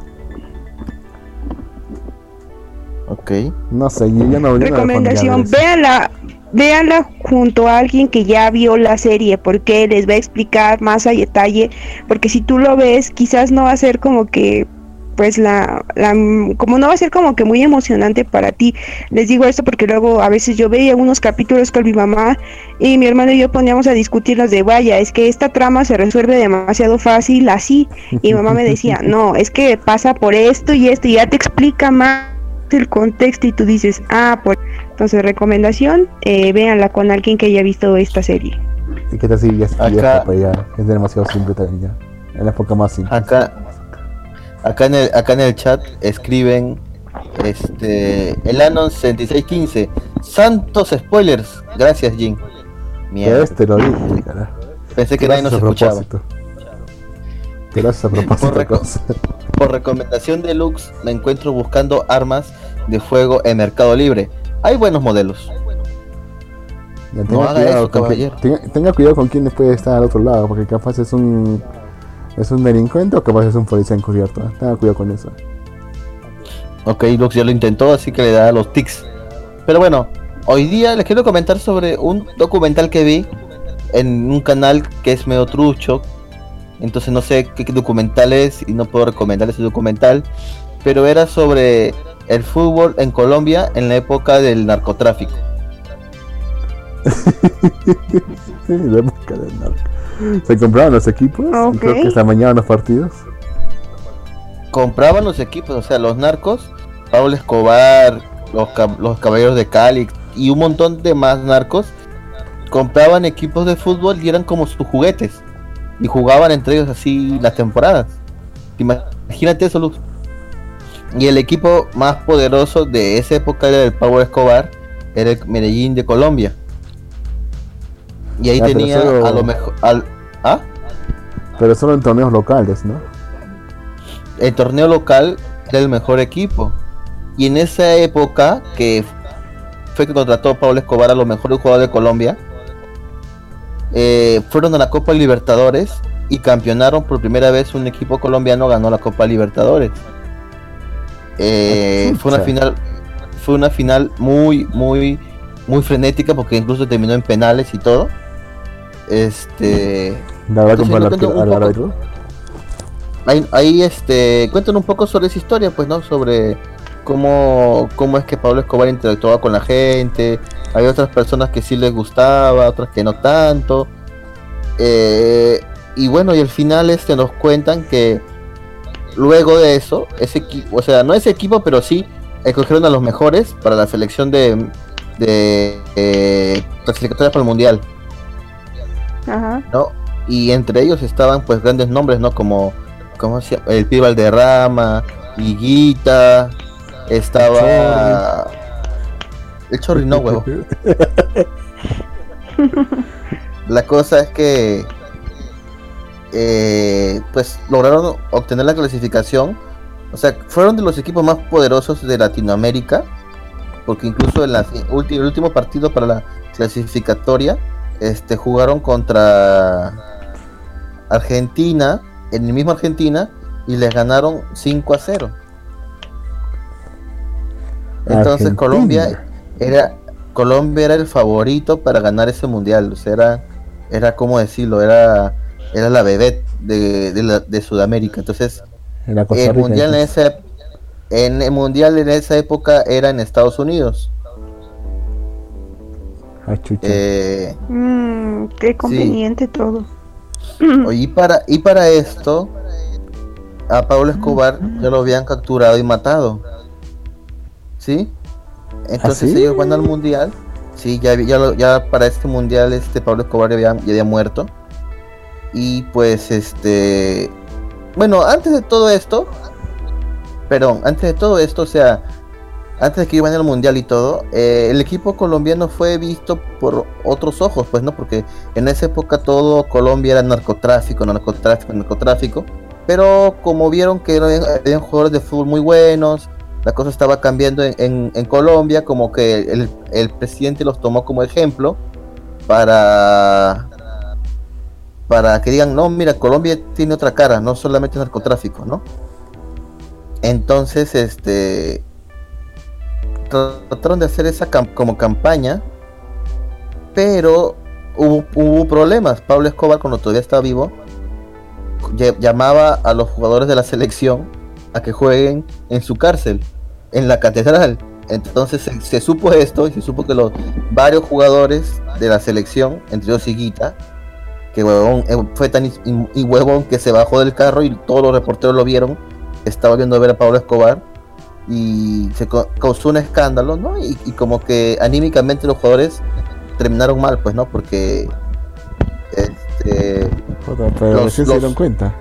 Ok. no sé, yo ya no yo Recomendación, véanla, véanla junto a alguien que ya vio la serie, porque les va a explicar más a detalle. Porque si tú lo ves, quizás no va a ser como que pues la, la como no va a ser como que muy emocionante para ti. Les digo esto porque luego a veces yo veía unos capítulos con mi mamá y mi hermano y yo poníamos a discutirnos de vaya, es que esta trama se resuelve demasiado fácil así. Y mi mamá me decía, no, es que pasa por esto y esto y ya te explica más el contexto y tú dices, ah, pues entonces recomendación, eh, véanla con alguien que haya visto esta serie. ¿Y qué tal si ya es Acá- pues demasiado simple también ya. Es la época más simple. Acá, acá en el, acá en el chat escriben este el Anon 6615. Santos spoilers. Gracias, Jin. Mierda. Este lo dije. Pensé que nadie nos Gracias a escuchaba. propósito. Gracias a propósito. Por reco- cosa. Por recomendación de Lux, me encuentro buscando armas de fuego en Mercado Libre. Hay buenos modelos. Ya, tenga, haga cuidado eso, caballero. tenga, tenga cuidado con quién puede estar al otro lado, porque capaz es un es un delincuente o capaz es un policía encubierto. Tenga cuidado con eso. Ok, Lux ya lo intentó, así que le da los tics. Pero bueno, hoy día les quiero comentar sobre un documental que vi en un canal que es medio trucho. Entonces no sé qué documental es y no puedo recomendar ese documental. Pero era sobre el fútbol en Colombia en la época del narcotráfico. La época del narco. Se compraban los equipos y creo Ok. que se amañaban los partidos. Compraban los equipos, o sea, los narcos, Pablo Escobar, los, cab- los caballeros de Cali y un montón de más narcos compraban equipos de fútbol y eran como sus juguetes. Y jugaban entre ellos así las temporadas. Imagínate eso, Luz. Y el equipo más poderoso de esa época era el Pablo Escobar, era el Medellín de Colombia. Y ahí Ah, tenía solo- a lo mejor... Al, ¿Ah? Pero solo en torneos locales, ¿no? el torneo local era el mejor equipo. Y en esa época que fue que contrató Pablo Escobar a los mejores jugadores de Colombia, eh, fueron a la Copa Libertadores y campeonaron por primera vez un equipo colombiano ganó la Copa Libertadores. Eh, fue una final, fue una final muy, muy, muy frenética porque incluso terminó en penales y todo. Este, ahí este cuentan un poco sobre esa historia pues no sobre cómo cómo es que Pablo Escobar interactuaba con la gente hay otras personas que sí les gustaba otras que no tanto Eh, y bueno y al final este nos cuentan que luego de eso ese equipo o sea no ese equipo pero sí escogieron a los mejores para la selección de de eh, clasificatoria para el mundial Ajá. ¿no? Y entre ellos estaban pues grandes nombres, ¿no? Como, ¿cómo se llama? El Pibe Valderrama, Higuita, estaba... El Chorri no, huevo. La cosa es que eh, pues lograron obtener la clasificación. O sea, fueron de los equipos más poderosos de Latinoamérica. Porque incluso en la ulti- el último partido para la clasificatoria este, jugaron contra Argentina, en el mismo Argentina, y les ganaron 5 a 0. Entonces Argentina. Colombia era Colombia era el favorito para ganar ese mundial, o sea, era era como decirlo, era era la bebé de, de, la- de Sudamérica. Entonces, el mundial en esa en el mundial en esa época era en Estados Unidos. Ah, chucha. Eh, Mm, qué conveniente todo. y para y para esto a Pablo Escobar ya lo habían capturado y matado. ¿Sí? Entonces ¿Ah, sí? ellos van al mundial. Sí, ya, ya, ya para este mundial este Pablo Escobar ya había, ya había muerto. Y pues este bueno, antes de todo esto, perdón, antes de todo esto, o sea, antes de que iban al mundial y todo, eh, el equipo colombiano fue visto por otros ojos, pues no, porque en esa época todo Colombia era narcotráfico, narcotráfico, narcotráfico. Pero como vieron que eran, habían jugadores de fútbol muy buenos, la cosa estaba cambiando en, en- Colombia, como que el, el presidente los tomó como ejemplo para para que digan, no, mira, Colombia tiene otra cara, no solamente narcotráfico, ¿no? Entonces, este trataron de hacer esa como campaña, pero hubo, problemas. Pablo Escobar, cuando todavía estaba vivo, ll- llamaba a los jugadores de la selección a que jueguen en su cárcel, en la catedral. Entonces se, se supo esto y se supo que los varios jugadores de la selección, entre ellos Higuita, que huevón, eh, fue tan y, y huevón que se bajó del carro y todos los reporteros lo vieron, estaba viendo a ver a Pablo Escobar y se causó un escándalo, ¿no? Y, y como que anímicamente los jugadores terminaron mal, pues, ¿no? Porque este pero los- se dieron cuenta.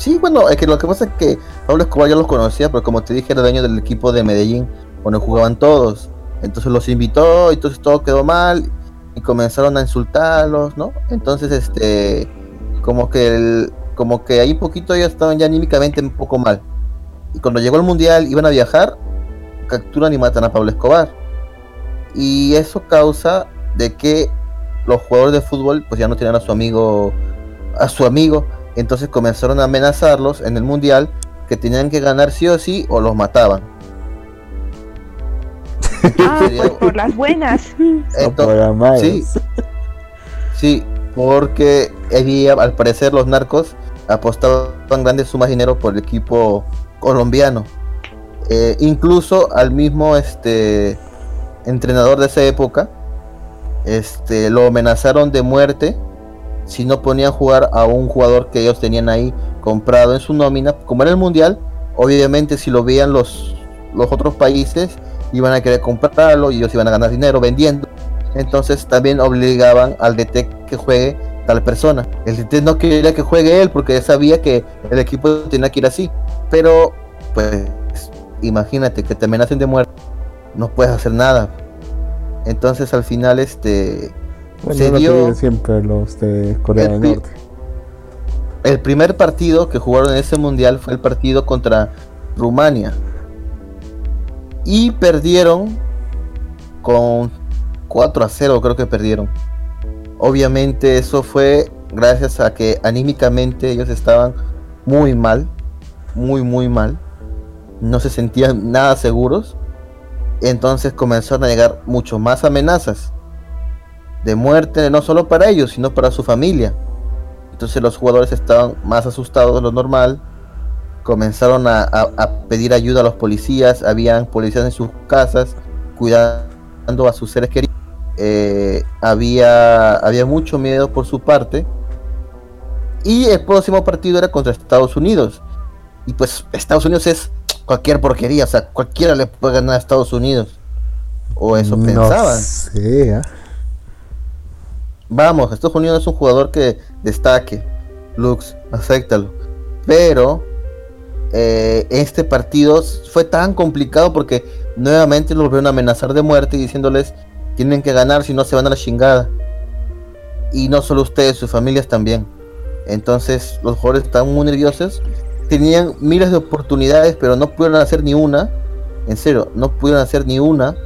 Sí, bueno, es que lo que pasa es que Pablo Escobar ya los conocía, pero como te dije, era dueño del equipo de Medellín, donde jugaban todos. Entonces los invitó, y entonces todo quedó mal, y comenzaron a insultarlos, ¿no? Entonces, este, como que el, como que ahí poquito ellos estaban ya anímicamente un poco mal. Y cuando llegó el mundial, iban a viajar, capturan y matan a Pablo Escobar. Y eso causa de que los jugadores de fútbol, pues ya no tenían a su amigo, a su amigo, entonces comenzaron a amenazarlos en el mundial que tenían que ganar sí o sí o los mataban. Ah, pues por las buenas. No Entonces, sí, sí, porque había, al parecer los narcos apostaban grandes sumas de dinero por el equipo colombiano. Eh, incluso al mismo este entrenador de esa época, este lo amenazaron de muerte si no ponían jugar a un jugador que ellos tenían ahí comprado en su nómina. Como era el mundial, obviamente si lo veían los, los otros países iban a querer comprarlo y ellos iban a ganar dinero vendiendo. Entonces también obligaban al DT que juegue tal persona. El DT no quería que juegue él porque sabía que el equipo tenía que ir así. Pero, pues, imagínate que te amenacen de muerte, no puedes hacer nada. Entonces al final, este, Bueno, se dio- siempre los de Corea El del Norte. el primer partido que jugaron en ese mundial fue el partido contra Rumania. Y perdieron con 4 a 0, creo que perdieron. Obviamente eso fue gracias a que anímicamente ellos estaban muy mal, muy muy mal. No se sentían nada seguros. Entonces comenzaron a llegar mucho más amenazas de muerte, no solo para ellos, sino para su familia. Entonces los jugadores estaban más asustados de lo normal. Comenzaron a, a- a pedir ayuda a los policías. Habían policías en sus casas cuidando a sus seres queridos. Eh, había, había mucho miedo por su parte. Y el próximo partido era contra Estados Unidos. Y pues Estados Unidos es cualquier porquería. O sea, cualquiera le puede ganar a Estados Unidos. O eso no pensaban. sé, ¿ah? Vamos, Estados Unidos es un jugador que destaque. Lux, acéptalo. Pero eh, este partido fue tan complicado porque nuevamente los volvieron a amenazar de muerte y diciéndoles tienen que ganar si no se van a la chingada. Y no solo ustedes, sus familias también. Entonces los jugadores estaban muy nerviosos. Tenían miles de oportunidades, pero no pudieron hacer ni una. En serio, no pudieron hacer ni una.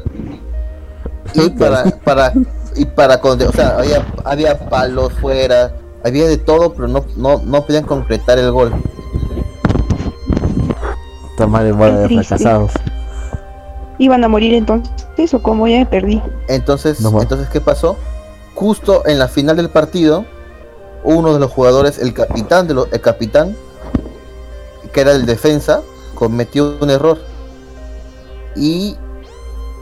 Y para, para, y para con- o sea, había, había palos fuera, había de todo, pero no, no, no podían concretar el gol. Mal en bola de fracasados. ¿Iban a morir entonces o como ya me perdí? Entonces, No, entonces ¿qué pasó? Justo en la final del partido, uno de los jugadores, el capitán de lo- el capitán, que era el defensa, cometió un error y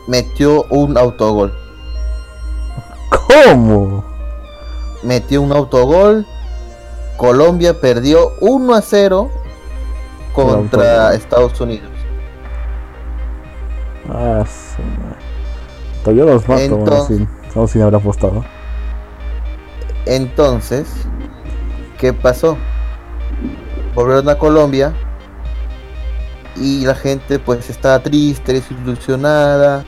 metió un autogol. ¿Cómo? Metió un autogol. Colombia perdió 1 a 0 contra. Estados Unidos. Ah, su madre. Todavía los mato, aún Entonces- sin haber apostado. Entonces, ¿qué pasó? Volvieron a Colombia y la gente pues estaba triste, desilusionada.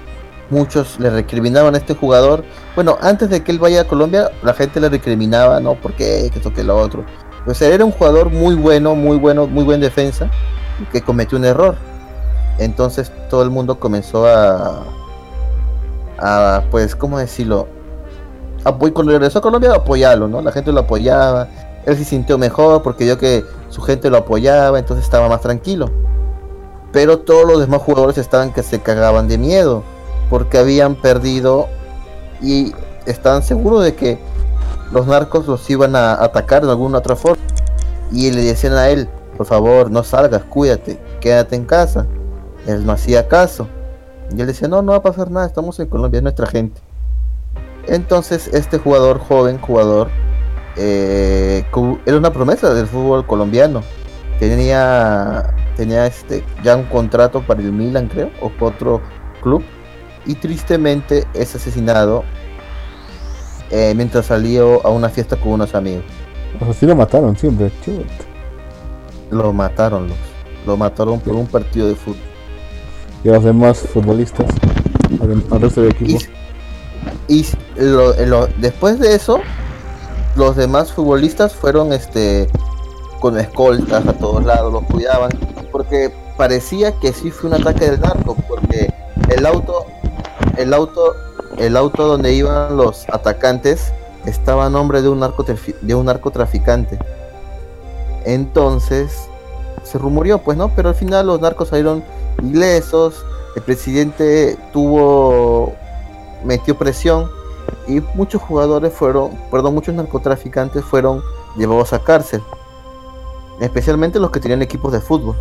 Muchos le recriminaban a este jugador. Bueno, antes de que él vaya a Colombia, la gente le recriminaba, ¿no? ¿Por qué? Que esto, que lo otro. Pues él era un jugador muy bueno, muy bueno, muy buen defensa, que cometió un error. Entonces todo el mundo comenzó a, a pues, ¿cómo decirlo? cuando regresó a Colombia apoyarlo, ¿no? La gente lo apoyaba, él se sintió mejor porque vio que su gente lo apoyaba, entonces estaba más tranquilo. Pero todos los demás jugadores estaban que se cagaban de miedo porque habían perdido y estaban seguros de que los narcos los iban a atacar de alguna otra forma. Y le decían a él, por favor, no salgas, cuídate, quédate en casa. Él no hacía caso. Y él decía, no, no va a pasar nada, estamos en Colombia, es nuestra gente. Entonces este jugador, joven jugador, eh, era una promesa del fútbol colombiano. Tenía, tenía este, ya un contrato para el Milan, creo, o para otro club. Y tristemente es asesinado eh, mientras salió a una fiesta con unos amigos. O sea, sí lo mataron siempre, chut. Lo mataron, los, lo mataron por un partido de fútbol. Y los demás futbolistas, al, resto del equipo. Y, y lo- lo- después de eso, los demás futbolistas fueron este con escoltas a todos lados, los cuidaban, porque parecía que sí fue un ataque del narco, porque el auto, el auto, el auto donde iban los atacantes estaba a nombre de un de un narcotraficante. Entonces se rumoreó, pues no, pero al final los narcos salieron ilesos, el presidente tuvo metió presión y muchos jugadores fueron, perdón, muchos narcotraficantes fueron llevados a cárcel, especialmente los que tenían equipos de fútbol.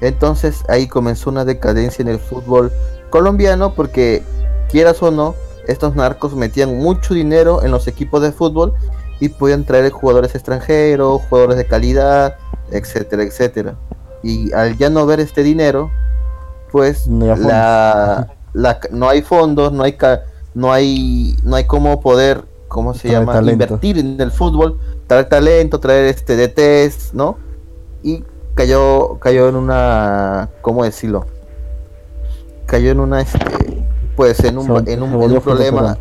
Entonces ahí comenzó una decadencia en el fútbol colombiano porque quieras o no, estos narcos metían mucho dinero en los equipos de fútbol y podían traer jugadores extranjeros, jugadores de calidad, etcétera, etcétera. Y al ya no ver este dinero, pues No había la, la- no hay fondos, no hay no hay no hay cómo poder, ¿cómo se Traer llama? talento. Invertir en el fútbol, traer talento, traer este DTs, ¿no? Y cayó cayó en una ¿cómo decirlo? Cayó en una este pues en un, en un, en un problema.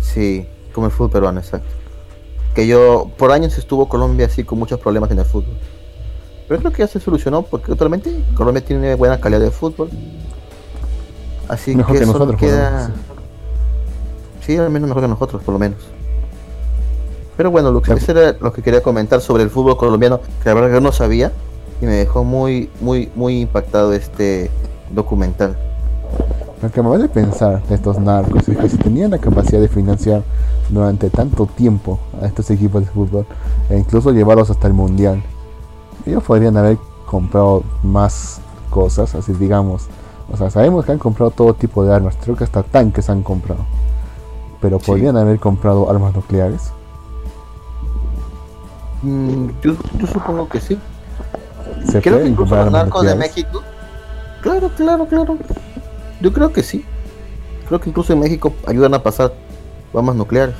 Sí, como el fútbol peruano, exacto. Que yo, por años estuvo Colombia así con muchos problemas en el fútbol. Pero creo que ya se solucionó porque actualmente Colombia tiene buena calidad de fútbol. Así Mejor que, que nosotros, queda. Sí, al menos mejor que nosotros, por lo menos. Pero bueno, Lux, eso era lo que quería comentar sobre el fútbol colombiano, que la verdad que yo no sabía y me dejó muy, muy, muy impactado este documental. Lo que me vale pensar de estos narcos es que si tenían la capacidad de financiar durante tanto tiempo a estos equipos de fútbol e incluso llevarlos hasta el mundial, ellos podrían haber comprado más cosas, así digamos. O sea, sabemos que han comprado todo tipo de armas, creo que hasta tanques han comprado. Pero Sí. podrían haber comprado armas nucleares. Mm, yo, yo supongo que sí. Se Creo que pueden comprar los narcos de. México. Claro, claro, claro. Yo creo que sí. Creo que incluso en México ayudan a pasar bombas nucleares.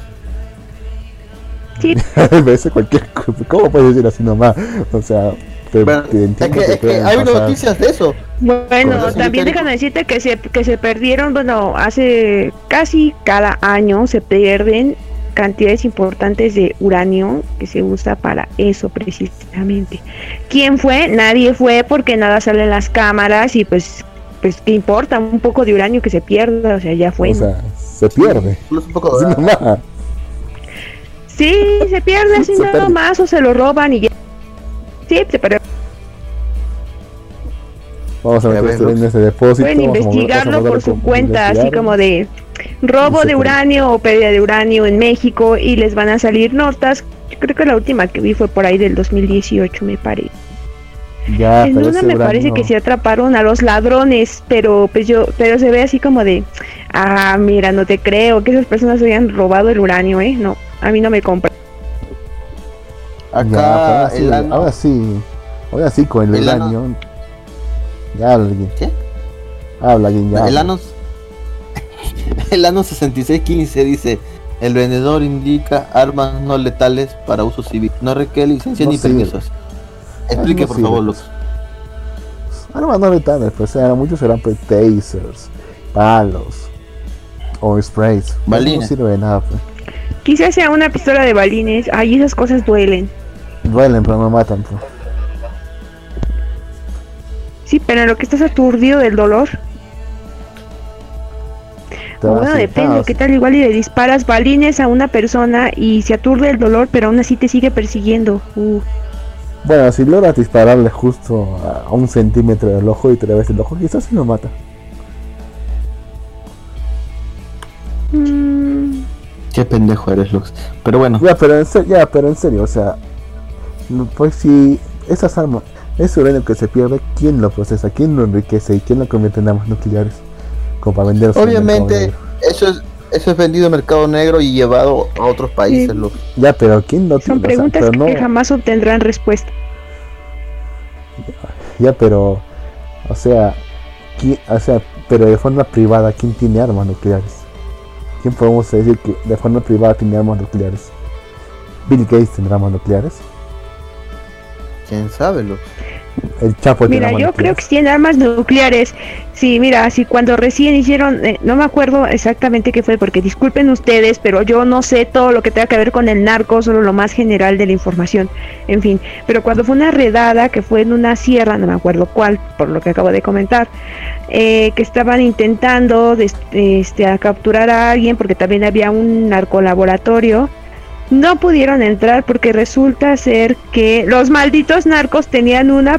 Sí, veces cualquier cosa. ¿Cómo puedes decir así nomás? O sea, te, Bueno, te es que, que es que hay pasar- noticias de eso. Bueno, también déjame decirte que se, que se perdieron, bueno, hace casi cada año se pierden cantidades importantes de uranio que se usa para eso precisamente. ¿Quién fue? Nadie fue porque nada sale en las cámaras y pues, pues qué importa, un poco de uranio que se pierda, o sea, ya fue. O sea, se pierde. Es un poco nomás. Sí, se pierde así nada pierde. más o se lo roban y ya. Sí, se perdió. Vamos a meter en ese depósito. Pueden vamos a mover- investigarlo vamos a por su cuenta, así como de robo de uranio o pérdida de uranio en México y les van a salir notas. Yo creo que la última que vi fue por ahí del 2018, me parece. Ya, en pero una me parece uranio- que se atraparon a los ladrones, pero pues yo, pero se ve así como de, Ah, mira, no te creo que esas personas hayan robado el uranio, ¿eh? No, a mí no me compra. Acá Ya, ahora, sí, ano- ahora sí, ahora sí con el, El ano- uranio. Ya. ¿Qué? Habla alguien ya. El ano, el ano 6615 dice, el vendedor indica armas no letales para uso civil. No requiere licencia No ni permisos. Explique, no por sirve. favor, Lux. Armas no letales, pues muchos serán pues, tasers, palos o sprays. No Balines. sirve de nada, pues. Quizás sea una pistola de balines. Ay, esas cosas duelen. Duelen, pero no matan, pues. Sí, pero en lo que estás aturdido del dolor. Te O vas bueno, depende. ¿Qué tal igual y le disparas balines a una persona y se aturde el dolor, pero aún así te sigue persiguiendo? Uh. Bueno, si logras dispararle justo a, un centímetro del ojo y te le ves el ojo, quizás sí lo mata. Mm, Qué pendejo eres, Lux. Pero bueno, Ya, pero en serio, ya, pero en serio, o sea, pues si esas armas, ese uranio que se pierde, ¿quién lo procesa? ¿Quién lo enriquece? ¿Y quién lo convierte en armas nucleares? Como para mercado obviamente eso es eso es vendido en mercado negro y llevado a otros países, Sí. Ya, pero ¿quién lo son tiene? O sea, preguntas no, que jamás obtendrán respuesta. ya, pero, o sea, ¿quién- o sea, pero de forma privada, ¿quién tiene armas nucleares? ¿Quién podemos decir que de forma privada tiene armas nucleares? ¿Bill Gates tendrá armas nucleares? ¿Quién sabe, Lux? El Chapo Mira, yo creo que tienen armas nucleares. Sí, mira, si cuando recién hicieron, eh, no me acuerdo exactamente qué fue, porque disculpen ustedes, pero yo no sé todo lo que tenga que ver con el narco, solo lo más general de la información. En fin, pero cuando fue una redada que fue en una sierra, no me acuerdo cuál, por lo que acabo de comentar, eh, que estaban intentando des- este, a capturar a alguien, porque también había un narcolaboratorio. No pudieron entrar porque resulta ser que los malditos narcos tenían una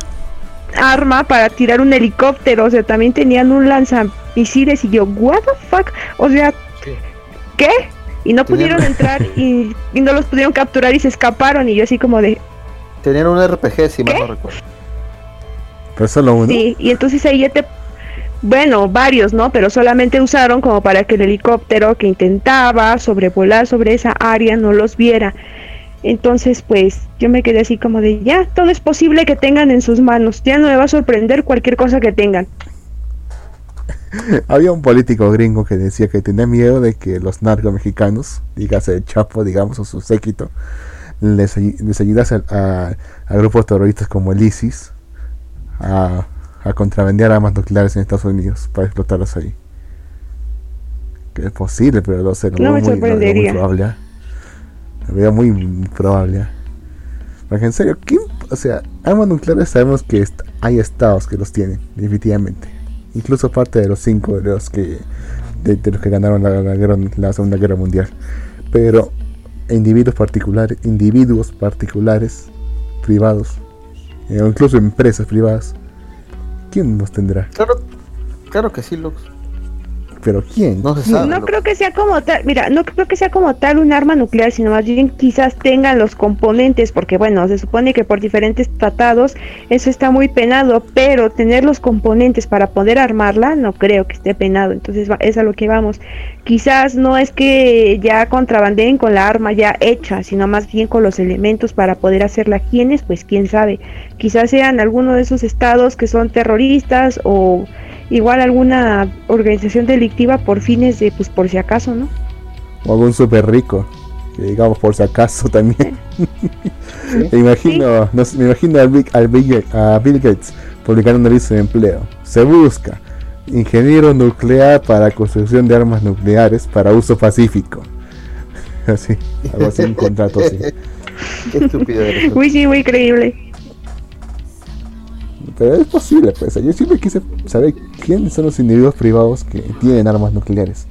arma para tirar un helicóptero, o sea, también tenían un lanzamisiles y yo, what the fuck, o sea, ¿qué? Y no Tenían- pudieron entrar y, y no los pudieron capturar y se escaparon y yo así como de, Tenían un RPG, si mal no recuerdo. Pero solo uno. sí, y entonces ahí ya te, bueno, varios, ¿no? Pero solamente usaron como para que el helicóptero que intentaba sobrevolar sobre esa área no los viera. Entonces, pues yo me quedé así como de, ya, todo es posible que tengan en sus manos, ya no me va a sorprender cualquier cosa que tengan. Había un político gringo que decía que tenía miedo de que los narcos mexicanos, dígase el Chapo, digamos, o su séquito, les, les a, a grupos terroristas como el ISIS a, a contrabandear armas nucleares en Estados Unidos para explotarlas ahí. Que es posible, pero no sé, lo No veo me muy, probable. ¿ah? Lo veo muy probable. ¿ah? Porque en serio, ¿quién, o sea, armas nucleares sabemos que est- hay estados que los tienen, definitivamente. Incluso parte de los cinco de los que de, de los que ganaron la, la guerra- la Segunda Guerra Mundial. Pero individuos particulares, individuos particulares, privados, eh, o incluso empresas privadas, ¿quién los tendrá? Claro, claro que sí, Lux. Pero ¿quién? No se sabe. No creo que sea como tal, mira, no creo que sea como tal un arma nuclear, sino más bien quizás tengan los componentes, porque bueno, se supone que por diferentes tratados eso está muy penado, pero tener los componentes para poder armarla no creo que esté penado, entonces va- es a lo que vamos. Quizás no es que ya contrabandeen con la arma ya hecha, sino más bien con los elementos para poder hacerla. ¿Quiénes? Pues quién sabe. Quizás sean alguno de esos estados que son terroristas o igual alguna organización delictiva por fines de, pues por si acaso, ¿no? O algún súper rico, que digamos por si acaso también. me imagino, no me imagino a Bill, al Bill Gates- a Bill Gates publicando un aviso de empleo. Se busca ingeniero nuclear para construcción de armas nucleares para uso pacífico. Así, algo así, un contrato así. Qué estúpido eres. Uy, sí, muy creíble. Pero es posible, pues. Yo siempre quise saber quiénes son los individuos privados que tienen armas nucleares.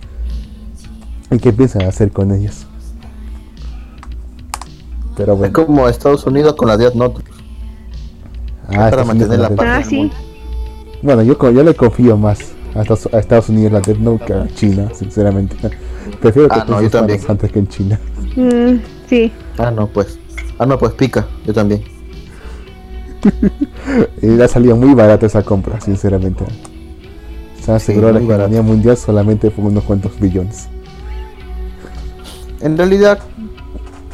Y qué piensan hacer con ellas. Pero Es bueno. como Estados Unidos con la Death Note. Ah, para mantener la paz. Ah, del sí. Bueno, yo, co- yo le confío más a Estados, a Estados Unidos la Death Note que a China, sinceramente. Prefiero que Ah, no, yo también. antes que en China. Mm, sí. Ah, no, pues. Ah, no, pues pica. Yo también. Y ha salido muy barata esa compra, sinceramente. Se aseguró la economía mundial solamente por unos cuantos billones. En realidad,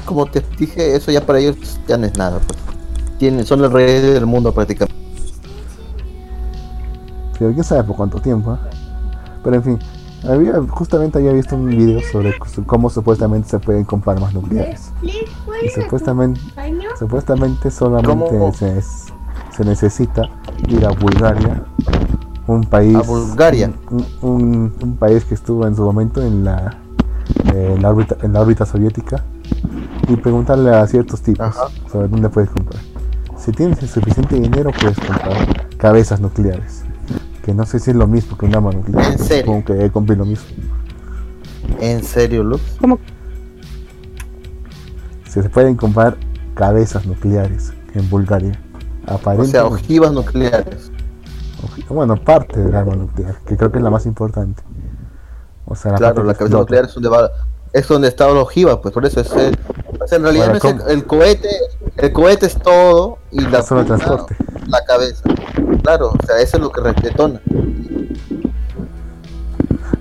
como te dije, eso ya para ellos ya no es nada. Pues. Tienen, son los reyes del mundo prácticamente. Pero quién sabe por cuánto tiempo. ¿eh? Pero en fin, había, justamente había visto un video sobre cómo supuestamente se pueden comprar más nucleares. Y supuestamente, supuestamente solamente se, se, necesita ir a Bulgaria, un país, a Bulgaria, un, un, país que estuvo en su momento en la, en la, órbita, en la órbita soviética, y preguntarle a ciertos tipos sobre dónde puedes comprar. Si tienes el suficiente dinero, puedes comprar cabezas nucleares que no sé si es lo mismo que un arma nuclear. ¿En serio? Supongo que compré lo mismo. ¿En serio, Lux? ¿Cómo? Se pueden comprar cabezas nucleares en Bulgaria. O sea, ojivas nucleares. Bueno, parte del arma nuclear, que creo que es la más importante. O sea, la claro, la cabeza nuclear es donde, va, es donde está la ojiva, pues por eso es el, en realidad no es el, cohete, el cohete es todo y la, transporte. la cabeza. Claro, o sea, eso es lo que detona.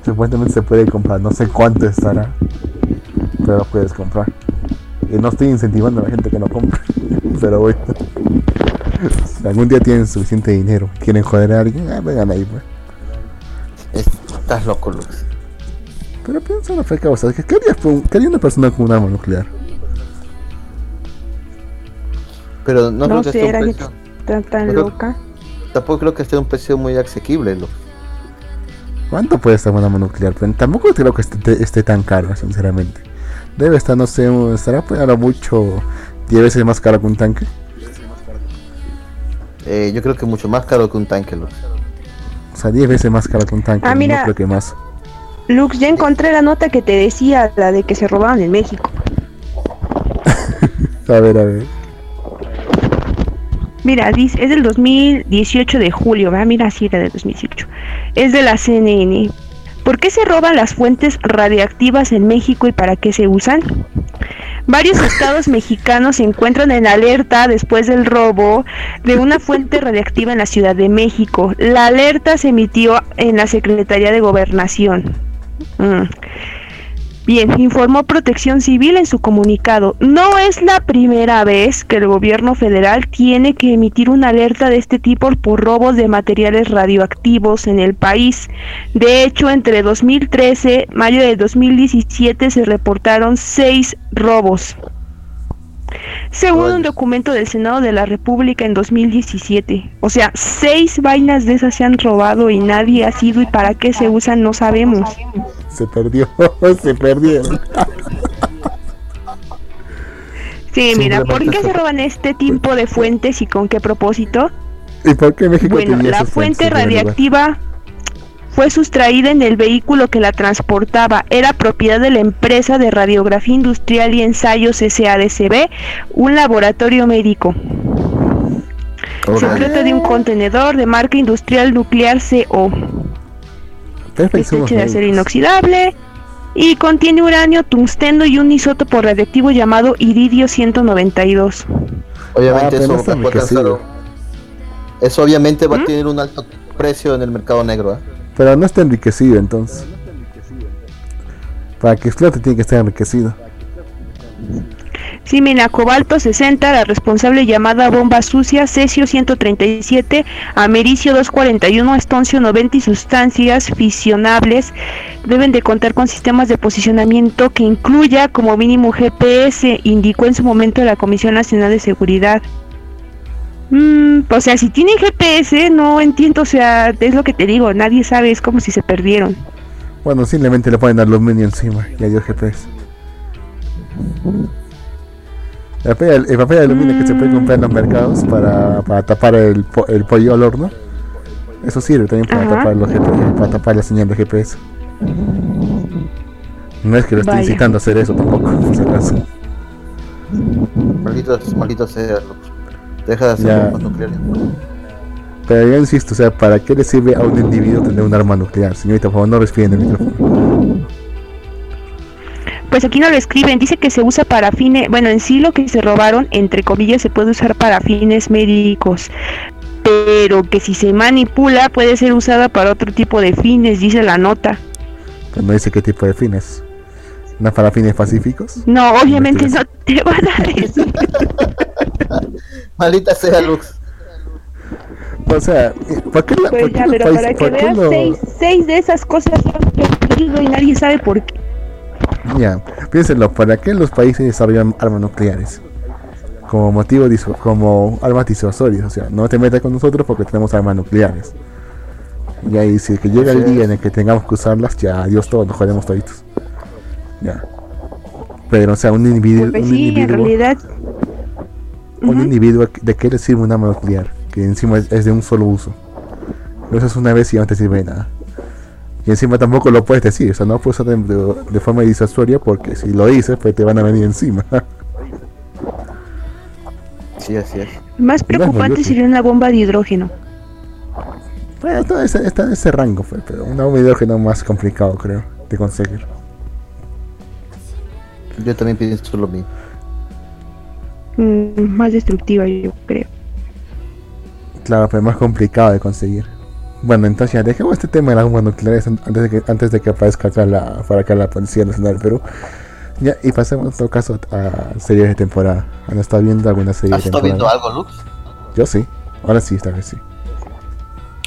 Supuestamente se puede comprar, no sé cuánto estará, pero lo puedes comprar. Y no estoy incentivando a la gente que no compre, pero bueno. Si algún día tienen suficiente dinero, quieren joder a alguien, ah, vengan ahí, pues. Estás loco, Lux. Pero piensa en la feca, o sea, ¿qué haría, ¿qué haría una persona con un arma nuclear? Pero no, no creo que tan loca. Tampoco creo que esté un precio muy asequible. ¿no? ¿Cuánto puede estar una arma nuclear? tampoco creo que esté, tan caro, sinceramente. Debe estar, no sé, estará pues ahora mucho 10 veces más caro que un tanque. Eh, yo creo que mucho más caro que un tanque, Lux. O sea, 10 veces más caro que un tanque. Ah, mira. No creo que más. Lux, ya encontré la nota que te decía, la de que se robaban en México. a ver, a ver. Mira, es del 2018 de julio, ¿verdad? Mira, sí, era del 2018. Es de la CNN. ¿Por qué se roban las fuentes radiactivas en México y para qué se usan? Varios estados mexicanos se encuentran en alerta después del robo de una fuente radiactiva en la Ciudad de México. La alerta se emitió en la Secretaría de Gobernación. Mm. Bien, informó Protección Civil en su comunicado. No es la primera vez que el gobierno federal tiene que emitir una alerta de este tipo por robos de materiales radioactivos en el país. De hecho, entre 2013 y mayo de 2017 se reportaron seis robos. Según un documento del Senado de la República en 2017. O sea, seis vainas de esas se han robado y nadie ha sido y para qué se usan no sabemos. Se perdió, se perdieron. Sí, mira, ¿por qué se roban este tipo de fuentes y con qué propósito? ¿Y por qué México Bueno, la fuente radiactiva fue sustraída en el vehículo que la transportaba. Era propiedad de la empresa de radiografía industrial y ensayos SADCB, un laboratorio médico. Se trata de un contenedor de marca industrial nuclear CO. Es hecho de acero inoxidable y contiene uranio, tungsteno y un isótopo radiactivo llamado iridio 192. Obviamente ah, eso, eso obviamente va a ¿Mm? tener un alto precio en el mercado negro. ¿eh? Pero no está enriquecido entonces. Para que explote tiene que estar enriquecido. Sí, mira, cobalto 60, la responsable llamada bomba sucia, cesio 137, americio 241, estoncio 90 y sustancias fisionables deben de contar con sistemas de posicionamiento que incluya como mínimo GPS, indicó en su momento la Comisión Nacional de Seguridad. Mm, o sea, si tienen GPS, no entiendo, o sea, es lo que te digo, nadie sabe, es como si se perdieron. Bueno, simplemente le ponen aluminio encima y adiós GPS. El papel, de aluminio que se puede comprar en los mercados para, para tapar el, el pollo al horno, eso sirve también para tapar los GPS, para tapar la señal de GPS. No es que lo esté incitando a hacer eso tampoco, por si acaso. Malditos, malditos sea, Deja de hacer armas nucleares. Pero yo insisto, o sea, ¿para qué le sirve a un individuo tener un arma nuclear? Señorita, por favor, no respiren el micrófono. Pues aquí no lo escriben, dice que se usa para fines, bueno, en sí lo que se robaron, entre comillas, se puede usar para fines médicos. pero que si se manipula puede ser usada para otro tipo de fines, dice la nota. Pues no dice qué tipo de fines. ¿No para fines pacíficos? No, obviamente no te van a decir. Maldita sea Lux. O sea, ¿por qué la Pues ya, los pero para que veas, lo- seis, seis de esas cosas son y nadie sabe por qué. Ya, piénsenlo, ¿para qué los países desarrollan armas nucleares? Como motivo, como armas disuasorias, o sea, no te metas con nosotros porque tenemos armas nucleares. Y ahí, si que llega el día en el que tengamos que usarlas, ya, adiós todos, nos jodemos toditos. Ya. Pero, o sea, un individuo, Pues un sí, en un individuo, ¿de qué le sirve un arma nuclear? Que encima es, es de un solo uso. Lo usas una vez y ya no te sirve de nada. Y encima tampoco lo puedes decir, o sea, no puedes usar de, de- de forma disuasoria porque si lo dices, pues te van a venir encima. Sí, así es. Más preocupante sería una bomba de hidrógeno. bueno, todo ese- está en ese rango, pues, pero una bomba de hidrógeno más complicado, creo, de conseguir. Yo también pienso lo mismo. Mm, más destructiva, yo creo. Claro, pero más complicado de conseguir. Bueno, entonces ya dejemos este tema de las bombas nucleares an- antes de que, antes de que aparezca acá la, para acá la Policía Nacional del Perú. Ya, y pasemos en todo caso a series de temporada. ¿Han estado viendo alguna serie ¿Has de estado temporada? viendo algo, Lux? Yo sí. Ahora sí, esta vez sí.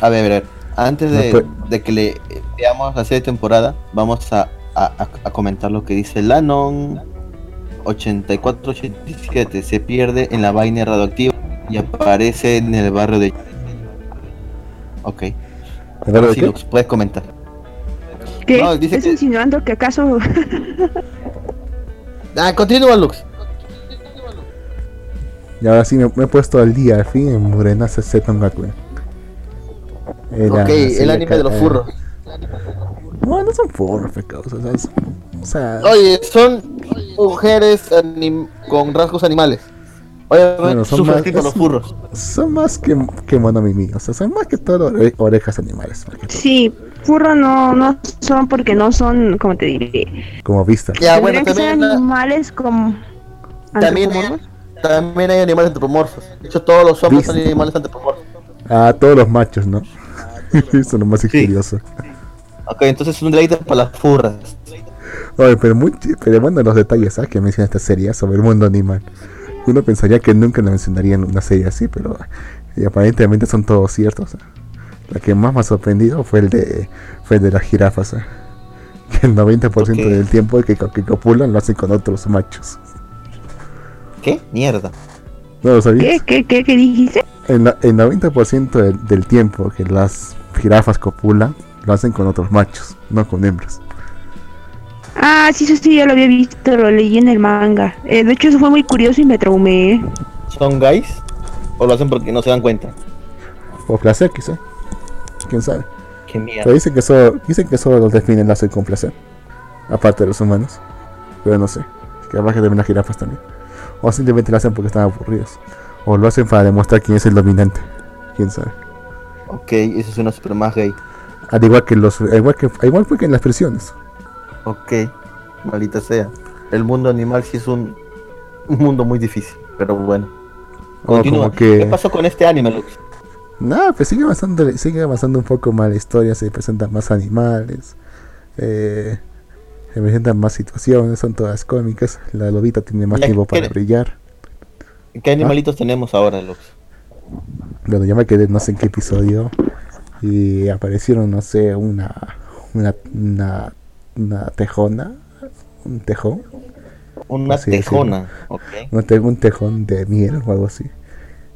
A ver, a ver. Antes No de, puede- de que le veamos la serie de temporada, vamos a, a- a- a comentar lo que dice Lanon 8487. Se pierde en la vaina radioactiva y aparece en el barrio de. Ok. Lux, puedes comentar. ¿Qué? No, dice ¿Estás que- insinuando que acaso Ah, continúa, Lux. Y ahora sí me, me he puesto al día al fin en Murenase Z Gakuen. Ok, el anime de los eh, furros. No, no son furros, pecados. O sea, Oye, son mujeres anim- con rasgos animales. Oye, Bueno, son más- tipo los furros. son más que, que monomimi. O sea, son más que todo ore- orejas animales. todo. Sí, furro no, no son porque no son, como te diré, Como vistas. Ya, bueno, tendrían que ser también, la- animales como también, hay, antropomorfos. también hay animales antropomorfos. De hecho, todos los hombres son animales antropomorfos. Ah, todos los machos, ¿no? Eso es lo más Sí. curioso. Ok, entonces es un deleite para las furras. Oye, pero, muy, pero bueno los detalles ¿sabes? que menciona esta serie sobre el mundo animal. Uno pensaría que nunca la mencionarían en una serie así, pero y aparentemente son todos ciertos. La que más me ha sorprendido fue el de fue el de las jirafas. ¿eh? Que el 90% Ok. del tiempo que, que copulan lo hacen con otros machos. ¿Qué? Mierda. ¿No lo ¿Qué, sabías? qué, qué, qué dijiste? El, el 90% del, del tiempo que las jirafas copulan lo hacen con otros machos, no con hembras. Ah, sí, eso sí, ya lo había visto, lo leí en el manga. Eh, de hecho, eso fue muy curioso y me traumé. ¿eh? ¿Son gays? ¿O lo hacen porque no se dan cuenta? Por placer, quizá. ¿Quién sabe? Qué mierda. Pero dicen que solo, dicen que solo los delfines lo hacen con placer. Aparte de los humanos. Pero no sé. Que capaz que también las jirafas también. O simplemente lo hacen porque están aburridos. O lo hacen para demostrar quién es el dominante. Quién sabe. Ok, eso suena super más gay. Al igual que los. al Igual que, al igual que en las prisiones. Ok, maldita sea. El mundo animal sí es un, un mundo muy difícil, pero bueno. O Continúa. como que. ¿Qué pasó con este anime, Lux? No, pues sigue avanzando, sigue avanzando un poco más la historia, se presentan más animales, eh, se presentan más situaciones, son todas cómicas, la lobita tiene más tiempo para ¿qué- brillar. ¿Qué animalitos tenemos ahora, Lux? Bueno, ya me quedé no sé en qué episodio y aparecieron, no sé, una, una, una, una tejona, un tejón, Una tejona, ok. un, te- un tejón de miel o algo así,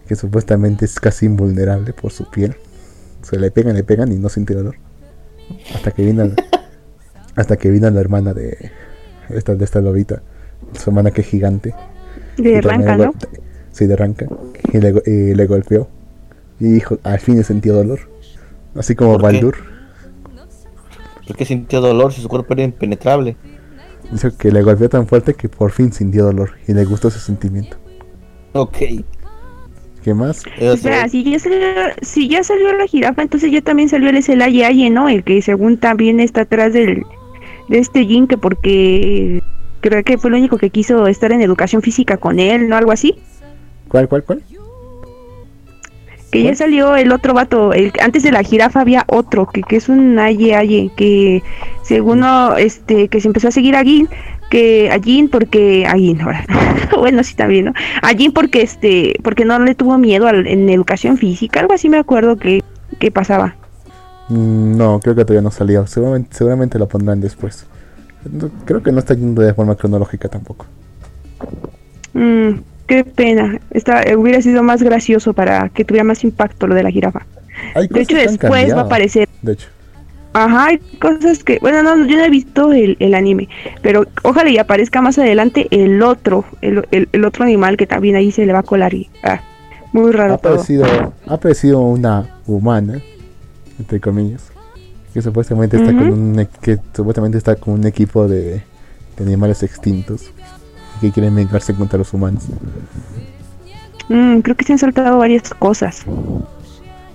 que supuestamente es casi invulnerable por su piel. Se le pegan, le pegan y no siente dolor. Hasta que vino, hasta que vino la hermana de esta, de esta lobita, su hermana que es gigante. De y también Ranca, le ¿no? Sí, de. Y le, go- y le golpeó. Y dijo, al fin he sentido dolor. Así como ¿Por qué? Baldur. ¿Por qué sintió dolor si su cuerpo era impenetrable? Dice que le golpeó tan fuerte que por fin sintió dolor. Y le gustó ese sentimiento. Ok. ¿Qué más? Espera, es. si ya, salió, si ya salió la jirafa, entonces ya también salió el Selaye Aye, ¿no? El que según también está atrás del, de este Jin, que porque creo que fue el único que quiso estar en educación física con él, ¿no? Algo así. ¿Cuál, cuál, cuál? Que ya salió el otro vato, el, antes de la jirafa había otro, que, que es un aye aye, que según no, este, que se empezó a seguir a Gin, que a Jin porque, a Jin ahora, bueno sí también, ¿no? A Jin porque este, porque no le tuvo miedo al- en educación física, algo así me acuerdo que, que pasaba. Mm, No, creo que todavía no salió. Seguramente, seguramente lo pondrán después. Creo que no está yendo de forma cronológica tampoco. Mm, qué pena, Está, eh, hubiera sido más gracioso para que tuviera más impacto lo de la jirafa. Hay De hecho después va a aparecer De hecho, Ajá, hay cosas que, bueno, no, yo no he visto el, el anime, pero ojalá y aparezca más adelante el otro, el, el, el otro animal que también ahí se le va a colar y, ah, muy ha raro todo. aparecido, ha aparecido una humana, entre comillas, que supuestamente está con un que supuestamente está con un equipo de, de animales extintos que quieren vengarse contra los humanos. Mm, creo que se han saltado varias cosas.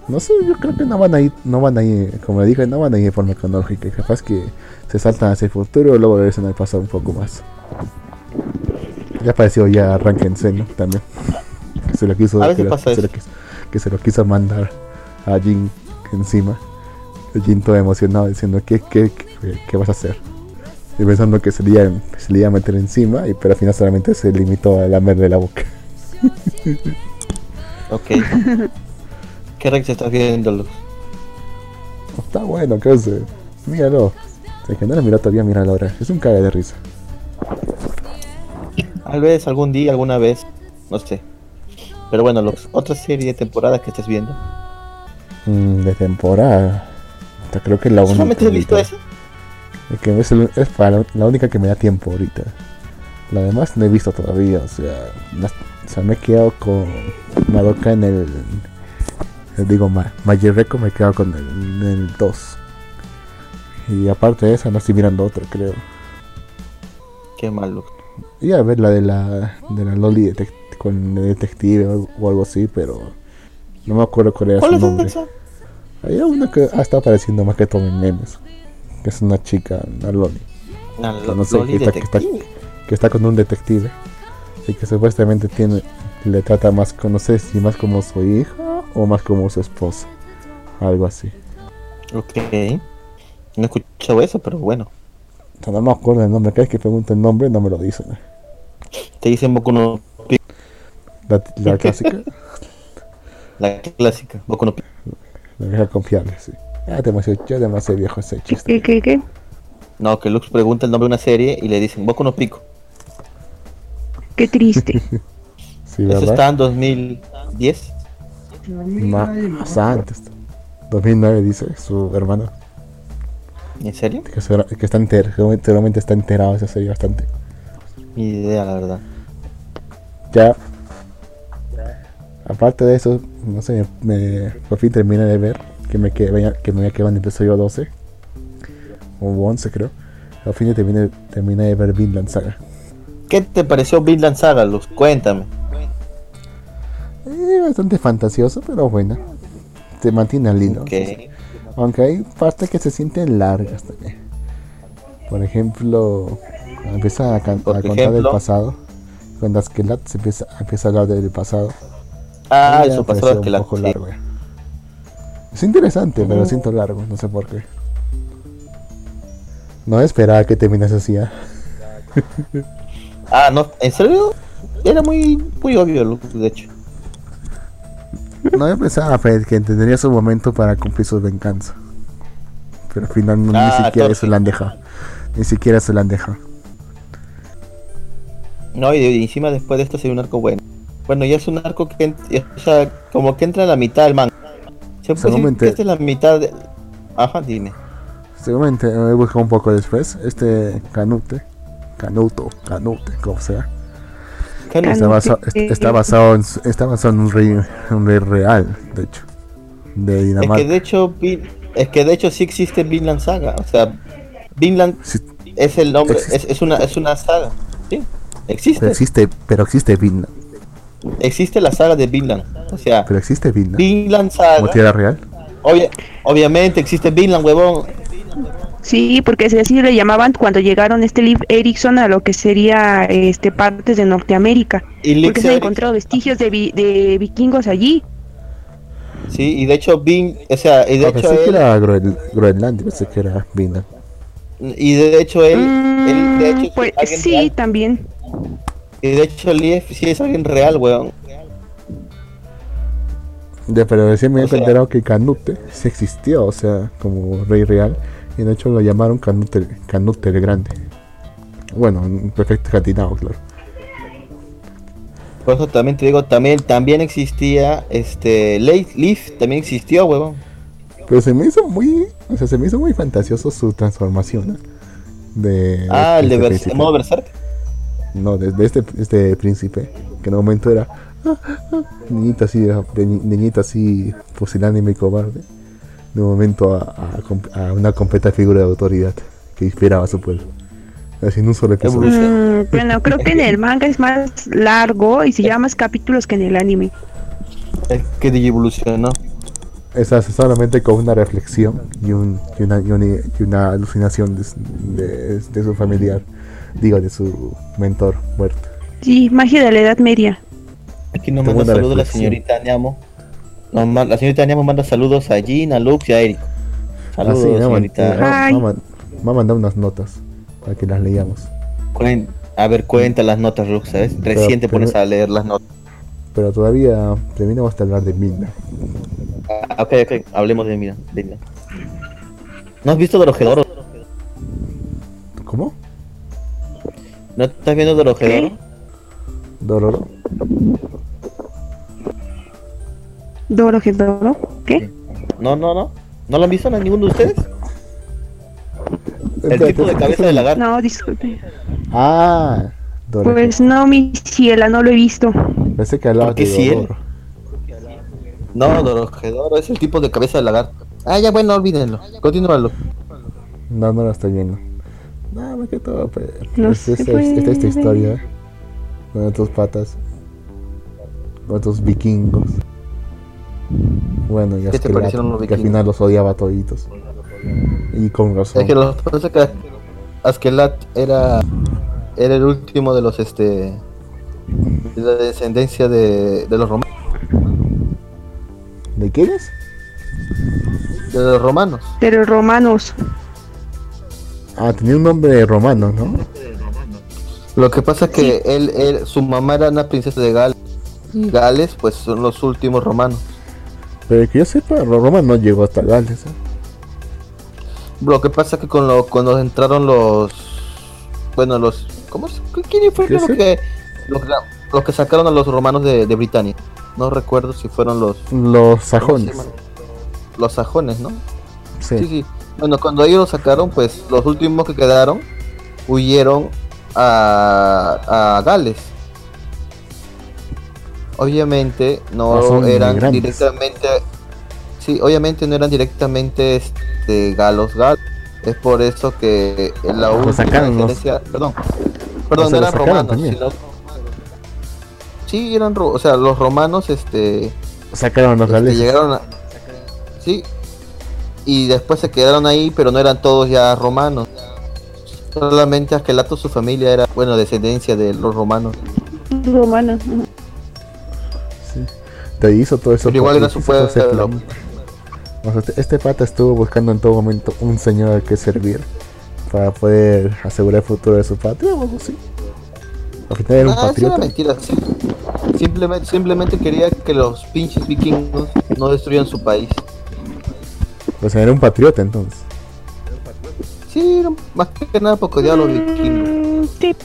No sé, yo creo que no van a ir, no van a ir, como le dije, no van a ir de forma cronológica. Capaz que se saltan hacia el futuro y luego regresan al pasado un poco más. Ya apareció ya Ranken Seno también. Que se lo quiso, que, lo- que se lo eso. quiso, que se lo quiso mandar a Jin encima. Jin todo emocionado diciendo ¿qué, qué, qué, qué vas a hacer? Y pensando que se le, iba, se le iba a meter encima, y, pero al final solamente se limitó a lamerle la boca. Ok. ¿Qué Rex estás viendo, Luz? Está bueno, ¿qué hace? Míralo. Si es que no lo miró todavía, míralo ahora. Es un caga de risa. Tal vez algún día, alguna vez, no sé. Pero bueno, Lux, otra serie de temporada que estés viendo. Mm, de temporada. Hasta creo que es la única. ¿Solamente has visto ahorita. Que es, el- es para la, única que me da tiempo ahorita. La demás no he visto todavía. O sea, no- o sea me he quedado con Madoka en el. Digo, Ma, Majireko me he quedado con el, en el 2. Y aparte de esa, no estoy mirando otra, creo. Qué mal, Lux. Iba a ver la de la, de la Loli detec- con el detective o, o algo así, pero no me acuerdo cuál era ¿Cuál su es nombre. esa? Hay una que ha estado apareciendo más que todo en memes. Que es una chica, una Loli, Ah, Que no sé, Loli que está- que está- Detective. que está con un detective. Y que supuestamente tiene, le trata más, no sé si más como su hija o más como su esposa. Algo así. Ok. No he escuchado eso, pero bueno. O sea, no me acuerdo el nombre. Cada vez que pregunto el nombre no me lo dicen. Te dicen Boku no La, la clásica, la clásica. Boku no la vieja confiable, sí. Ya demasiado, ya demasiado viejo ese chiste. ¿Qué, qué, qué? No, que Lux pregunta el nombre de una serie y le dicen Boku no Pico. Qué triste. Sí, Eso está en 2010. Ma- más antes. 2009 dice su hermano. ¿En serio? Que, está enter, seguramente seguramente está enterado de esa serie bastante. Ni idea, la verdad. Ya. Aparte de eso, no sé, me, por fin terminé de ver que me quedé, que me quedado en episodio 12 o 11 creo. Al fin terminé, terminé de ver Vinland Saga. ¿Qué te pareció Vinland Saga, Luz? Cuéntame. Eh, bastante fantasioso, pero bueno. Te mantiene al hilo. Ok. Aunque hay partes que se sienten largas también. Por ejemplo, empieza a, can- Por a contar del ejemplo. pasado. Cuando Askelat se empieza, empieza a hablar del pasado. Ah, eso pasó un poco largo. Es interesante, pero siento largo, no sé por qué. No esperaba que terminase así. ¿ah? Ah, no, ¿en serio? Era muy, muy obvio, de hecho. No yo pensaba Fred, que tendría su momento para cumplir su venganza. Pero al final no- Ah, ni siquiera sí. la han dejado. Ni siquiera se la han dejado. No, y, encima después de esto sería un arco bueno. Bueno, ya es un arco que, o sea, como que entra a la mitad del manga. Se puede decir Seguramente- que esta es la mitad de... Ajá, dime. Seguramente he buscado un poco después. Este Canute, Canuto, Canute, como sea. Está, basado, est- está basado en, su- está basado en un rey, un rey real, de hecho. De Es Dinamarca. que de hecho, es que de hecho sí existe Vinland Saga. O sea, Vinland Sí, es el nombre, es, es una, es una saga. Sí, existe. pero existe, pero existe Vinland. Existe la saga de Vinland. O sea, Pero existe Vinland. Vinland Como Saga. tierra real. obvia- obviamente existe Vinland, huevón. Sí, porque así así le llamaban cuando llegaron este Liv Erickson a lo que sería este partes de Norteamérica. Y Porque se han encontrado vestigios de, vi- de vikingos allí. Sí, y de hecho Vin, o sea, y de Ah, hecho pensé que él, era Groen- Groenlandia, pensé que era Vinland. y de hecho él, él de hecho Mm, es pues sí, real. también. Y de hecho Lief sí es alguien real, weón. Ya, pero recién me he enterado que Canute sí existió, o sea, como rey real. Y de hecho lo llamaron Canute, Canute el Grande. Bueno, en perfecto catinado, claro. Por eso también te digo, también, también existía, este, Leaf también existió, weón. Pero se me hizo muy, o sea, se me hizo muy fantasioso su transformación. ¿eh? De, Ah, el de este Bers- príncipe. modo Berserk. No, de, de este, este príncipe, que en un momento era ah, ah, niñita así, de, de ni- niñita así, pusilánime y cobarde. De un momento a, a com- a una completa figura de autoridad que inspiraba a su pueblo. Así en un solo episodio. Mm, bueno, creo que en el manga es más largo y se lleva más capítulos que en el anime. El que evolucionó. Esa solamente con una reflexión y, un, y, una, y, una, y una alucinación de, su- de- de su familiar, digo, de su mentor muerto. Sí, magia de la Edad Media. Aquí nos manda saludos la señorita. Nos ma- la señorita Niamo manda saludos a Jean, a Lux y a Eric. Saludos, ha man- señorita. me ha- Ay. me ha man- me ha mandado unas notas para que las leíamos. Cuen- a ver, cuenta las notas, Lux, ¿sabes? Recién te pones a leer las notas. Pero todavía terminamos hasta hablar de Midna. Ah, ok, ok, hablemos de de mira. ¿No has visto Dorojedoro? ¿Cómo? ¿No estás viendo Dorojedoro? Dororo. Doro, que Doro. ¿Qué? No, no, no. ¿No lo han visto ninguno de ustedes? El tipo de cabeza de lagarto. No, disculpe. Ah, Dororo. Pues no, mi ciela, no lo he visto. Pensé que hablabas ¿Por qué de? Dororo. No, Dorojedoro es el tipo de cabeza de lagarto. Ah, ya bueno, olvídenlo. Continúalo. No, no lo estoy viendo. No, más que todo, pues, No es, se esta, historia con otros patas, con otros vikingos. Bueno, y ¿Qué te Askeladd, parecieron los que al final los odiaba a toditos. Y con razón. Es que los que Askelat era era el último de los este de la descendencia de, de los romanos, ¿De quiénes? de los romanos. De los romanos. Ah, tenía un nombre romano, ¿no? Lo que pasa es que él, él su mamá era una princesa de Gales. Y Gales pues son los últimos romanos. Pero que yo sepa, Ro- Roma no llegó hasta Gales. ¿eh? Lo que pasa es que con lo, cuando entraron los bueno los ¿cómo se- quién fue ¿Qué los sé? que los, los que sacaron a los romanos de, de Britania? No recuerdo si fueron los Los ¿cómo se sajones. los sajones, ¿no? Sí. Sí, sí. Bueno, cuando ellos lo sacaron, pues los últimos que quedaron huyeron a, a Gales. Obviamente no eran directamente, sí, obviamente no eran directamente este, galos galos. Es por eso que la Lo última sacaron, descendencia- perdón, perdón, O sea, no lo eran romanos, también. sino, sí, eran, o sea, los romanos, este, Sacaron los este, galeses. llegaron a... Sí. Y después se quedaron ahí, pero no eran todos ya romanos. Solamente Aquelato, su familia era, bueno, descendencia de los romanos. Romanos. Sí. Te hizo todo eso. Pero igual era su pueblo. O sea, este- este pata estuvo buscando en todo momento un señor al que servir para poder asegurar el futuro de su patria o algo así. Al final era un Ah, eso era patriota. mentira. sí. Simplemente, simplemente quería que los pinches vikingos no destruyan su país. O sea, era un patriota entonces. Sí, era más que nada porque odiaba a los vikingos. Mm, sí.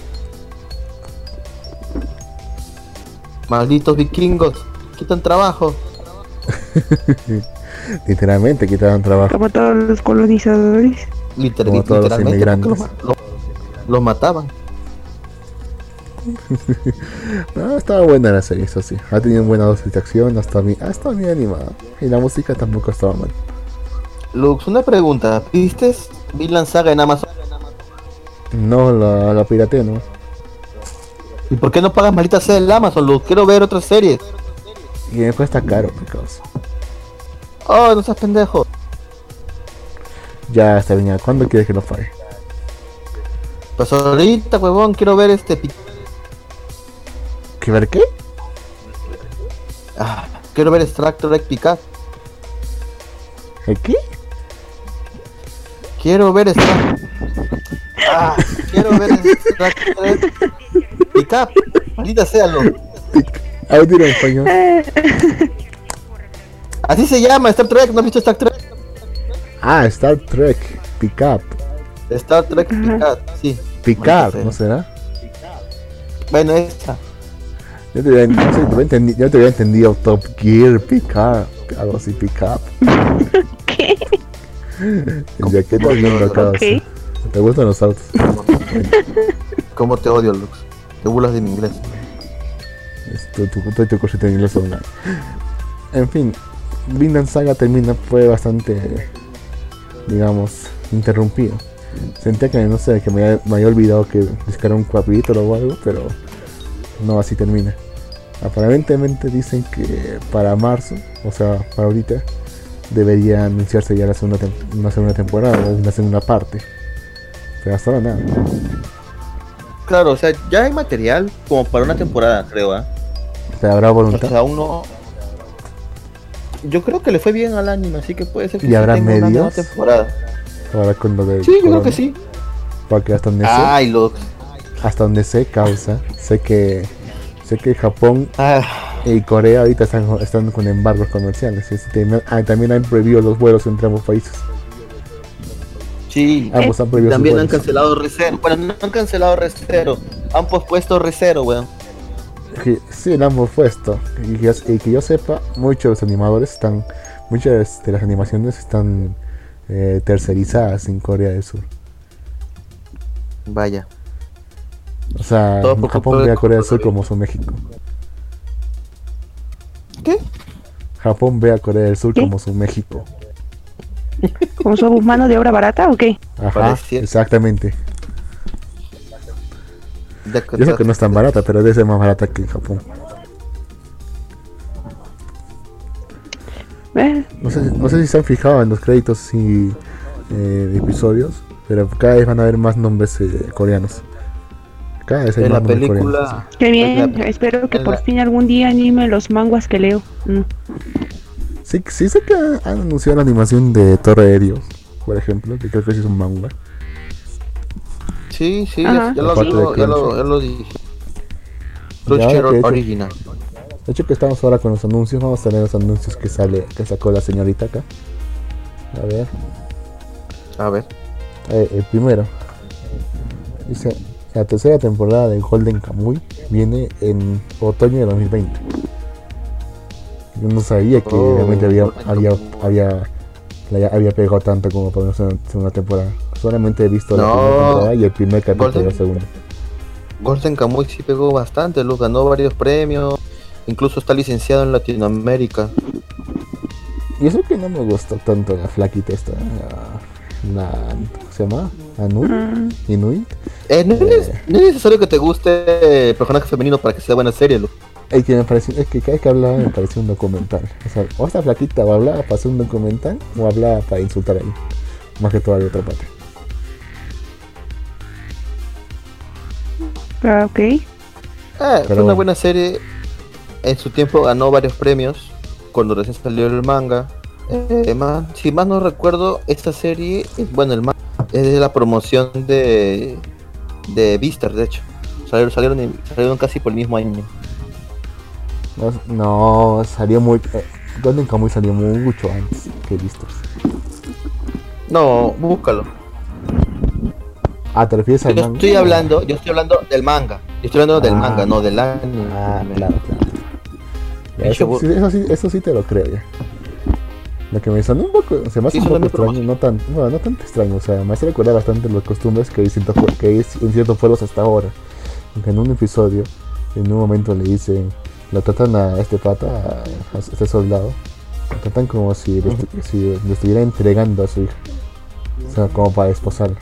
Malditos vikingos, quitan trabajo. Literalmente quitaron trabajo. Como todos los colonizadores. Liter- Como todos los literalmente, los, inmigrantes. los- los mataban. No, estaba buena la serie, eso sí. Ha tenido buena dosis de acción, hasta bien, ha estado bien animada. Y la música tampoco estaba mal. Lux, una pregunta. ¿Viste Vinland Saga en Amazon? No, la, la pirateé, ¿no? ¿Y por qué no pagas maldita sea el Amazon, Lux? Quiero ver otras series. Y me cuesta caro, mi causa. Oh, no seas pendejo. Ya está bien, ya. ¿cuándo quieres que lo pague? Pues ahorita, huevón, quiero ver este... ¿Qué ver qué? Ah, quiero ver Extractor Trek Picard. ¿El qué? Quiero ver Star. Ah, quiero ver Star Trek. Pick up. Maldita sea lo. A ver, dilo en español. Así se llama Star Trek. ¿No has visto Star Trek? Ah, Star Trek. Pick up. Star Trek Pick up. Sí. Picar, sea. ¿no será? Bueno, esa. Yo te había, no sé, te había entendi- yo te había entendido Top Gear, Picar, algo así, Pick up. ¿Qué? Ya que estás viendo acá. Ok. sí. ¿Te gustan los autos? ¿Cómo te odio, Lux? Te burlas de mi inglés. Esto, tu, tu cosita en inglés online. En fin, Vinland Saga termina, fue bastante, digamos, interrumpido. Sentía que, no sé, que me había, me había olvidado que descargar un capítulo o algo, pero no así termina. Aparentemente dicen que para marzo, o sea, para ahorita, debería anunciarse ya la segunda tem- una segunda temporada o una segunda parte. Pero hasta ahora nada. Claro, o sea, ya hay material como para una temporada, creo, ¿ah? ¿Te habrá O voluntad? sea, aún no. Yo creo que le fue bien al anime, así que puede ser que ¿Y sí habrá tenga una nueva temporada. Ahora con lo de Sí, yo creo que sí. Porque hasta donde sé, Ay, Lux. hasta donde sé causa, sé que sé que Japón Ah, y Corea ahorita están, están con embargos comerciales. también, ah, también han prohibido los vuelos entre ambos países. sí. Ambos han prohibido También han cancelado Recero. Bueno, no han cancelado Recero. Han pospuesto Recero, weón. Sí, lo han puesto. Y que, y que yo sepa, muchos animadores están, muchas de las animaciones están eh, tercerizadas en Corea del Sur. Vaya. O sea, Todo Japón ve a Corea del Sur como su México. ¿Qué? Japón ve a Corea del Sur ¿Qué? como su México. ¿Como somos mano de obra barata o qué? Ajá, exactamente. De Yo sé que no es tan barata, pero debe ser más barata que en Japón. Eh, No sé, no sé si se han fijado en los créditos y, eh, de episodios, pero cada vez van a haber más nombres eh, coreanos. Cada vez hay más la película. qué bien. la- Espero que por la- fin algún día anime los manguas que leo. Mm. Sí, sí sé que han anunciado la animación de Torre Aéreo, por ejemplo, que creo que sí es un manga. Sí, sí, Ajá. ya, ya lo de digo, ya lo, ya lo dije. Crunchyroll Original. De hecho que estamos ahora con los anuncios, vamos a tener los anuncios que sale, que sacó la señorita acá. A ver, A ver. eh, el primero. Dice, la tercera temporada de Golden Kamuy viene en otoño de 2020. Yo no sabía que Oh, realmente había, Golden había, había, pegado tanto como para una segunda- temporada. Solamente he visto la primera temporada y el primer capítulo de la Golden- segunda. Golden Kamuy sí pegó bastante, lo ganó varios premios. Incluso está licenciado en Latinoamérica. Y eso que no me gustó tanto la flaquita esta. La, ¿Cómo se llama? ¿Anu? Mm. ¿Inuit? Eh, no, es, no es necesario que te guste el personaje femenino para que sea buena serie, Lu. Es que me pareció, es que cada vez que hablaba me parecía un documental. O sea, o esta flaquita o hablaba para hacer un documental o hablaba para insultar ahí. Más que toda la otra parte. Ah, ok. Eh, fue una bueno. buena serie. En su tiempo ganó varios premios. Cuando recién salió el manga. Eh, más- si más no recuerdo, esta serie, es- bueno, el manga es de la promoción de de Vistar, de hecho. Salieron, salieron, casi por el mismo año. No, no, salió muy. Eh, Golden Kamuy salió mucho antes que Vistos. No, búscalo. Ah, ¿te refieres al Yo manga? estoy hablando, yo estoy hablando del manga. Yo estoy hablando del Ah. manga, no del anime. Ah, claro, claro. Ya, Pinche eso, eso, sí, eso sí te lo creo ya. Lo que me sonó un poco, se me hace Sí, un poco extraño, no tan, bueno, no tanto extraño, o sea, me hace recordar bastante las costumbres que hay, que hay en ciertos pueblos hasta ahora. Aunque en un episodio, en un momento le dicen, lo tratan a este pata, a, este soldado, lo tratan como si le, estu- si le estuviera entregando a su hija. O sea, como para esposarla.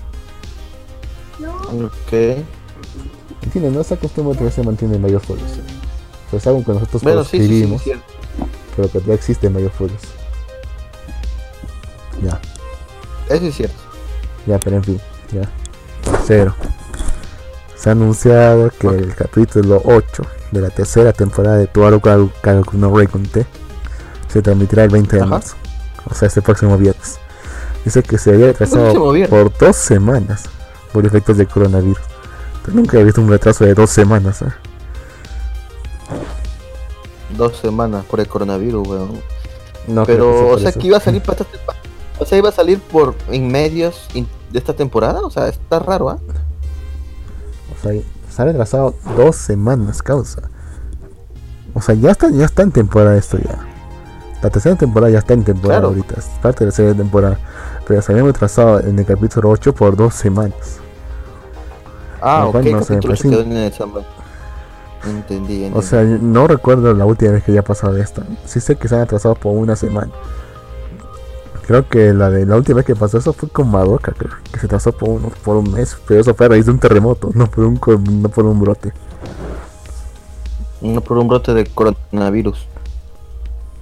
Ok. Entienden, ¿no? Esa costumbre todavía se mantiene en varios pueblos. O sea, es algo que nosotros Bueno, sí, sí, pero que ya existe en varios pueblos. Ya. Eso es cierto. Ya, pero en fin, ya. Cero. Se ha anunciado que el capítulo 8 de la tercera temporada de Tuaro Karu no Reconte se transmitirá el 20 de Ajá. marzo. O sea, este próximo viernes. Dice que se había retrasado por dos semanas por efectos del coronavirus. Pero nunca he visto un retraso de dos semanas. ¿eh? Dos semanas por el coronavirus, weón. No Pero, o sea, que iba a salir para esta temporada. O sea, iba a salir por en medios de esta temporada. O sea, está raro, ¿ah? O sea, se ha retrasado dos semanas, causa. O sea, ya está, ya está en temporada esto ya. La tercera temporada ya está en temporada Claro. ahorita. Es parte de la tercera temporada. Pero se había retrasado en el capítulo 8 por dos semanas. Ah, ok, no pues se quedó en el entendí. O sea, no recuerdo la última vez que haya pasado esto. Sí sé que se han atrasado por una semana. Creo que la de la última vez que pasó eso fue con Madoka, creo, que se atrasó por un, por un mes. Pero eso fue a raíz de un terremoto, no por un, no por un brote. No por un brote de coronavirus.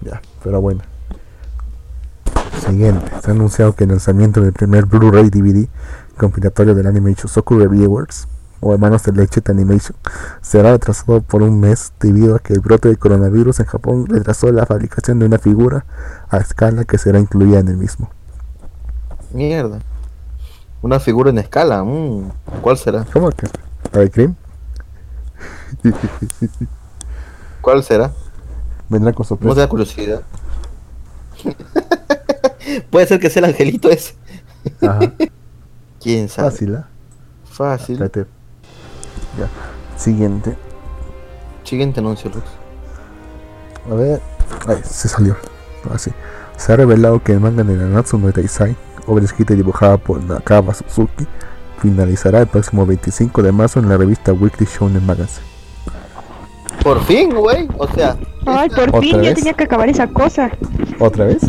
Ya, pero bueno. Siguiente, se ha anunciado que el lanzamiento del primer Blu-ray DVD compilatorio del anime Shusoku Reviewers o Hermanos de Leche Animation será retrasado por un mes debido a que el brote del coronavirus en Japón retrasó la fabricación de una figura a escala que será incluida en el mismo. Mierda. Una figura en escala. mm, ¿Cuál será? ¿Cómo que? ¿La de Cream? ¿Cuál será? Vendrá con No sorpresa. te da curiosidad. Puede ser que sea el angelito ese. Ajá, ¿Quién sabe? fácil, ¿ah? Fácil. Espérate. Ya. Siguiente. Siguiente anuncio, Luz. A ver. Ay, se salió. Así. Se ha revelado que el manga de Nanatsu no Taisai, obra escrita y dibujada por Nakaba Suzuki, finalizará el próximo 25 de marzo en la revista Weekly Shonen Magazine. Por fin, güey. O sea, Ay, esta- por ¿Otra fin ya vez? tenía que acabar esa cosa. ¿Otra vez?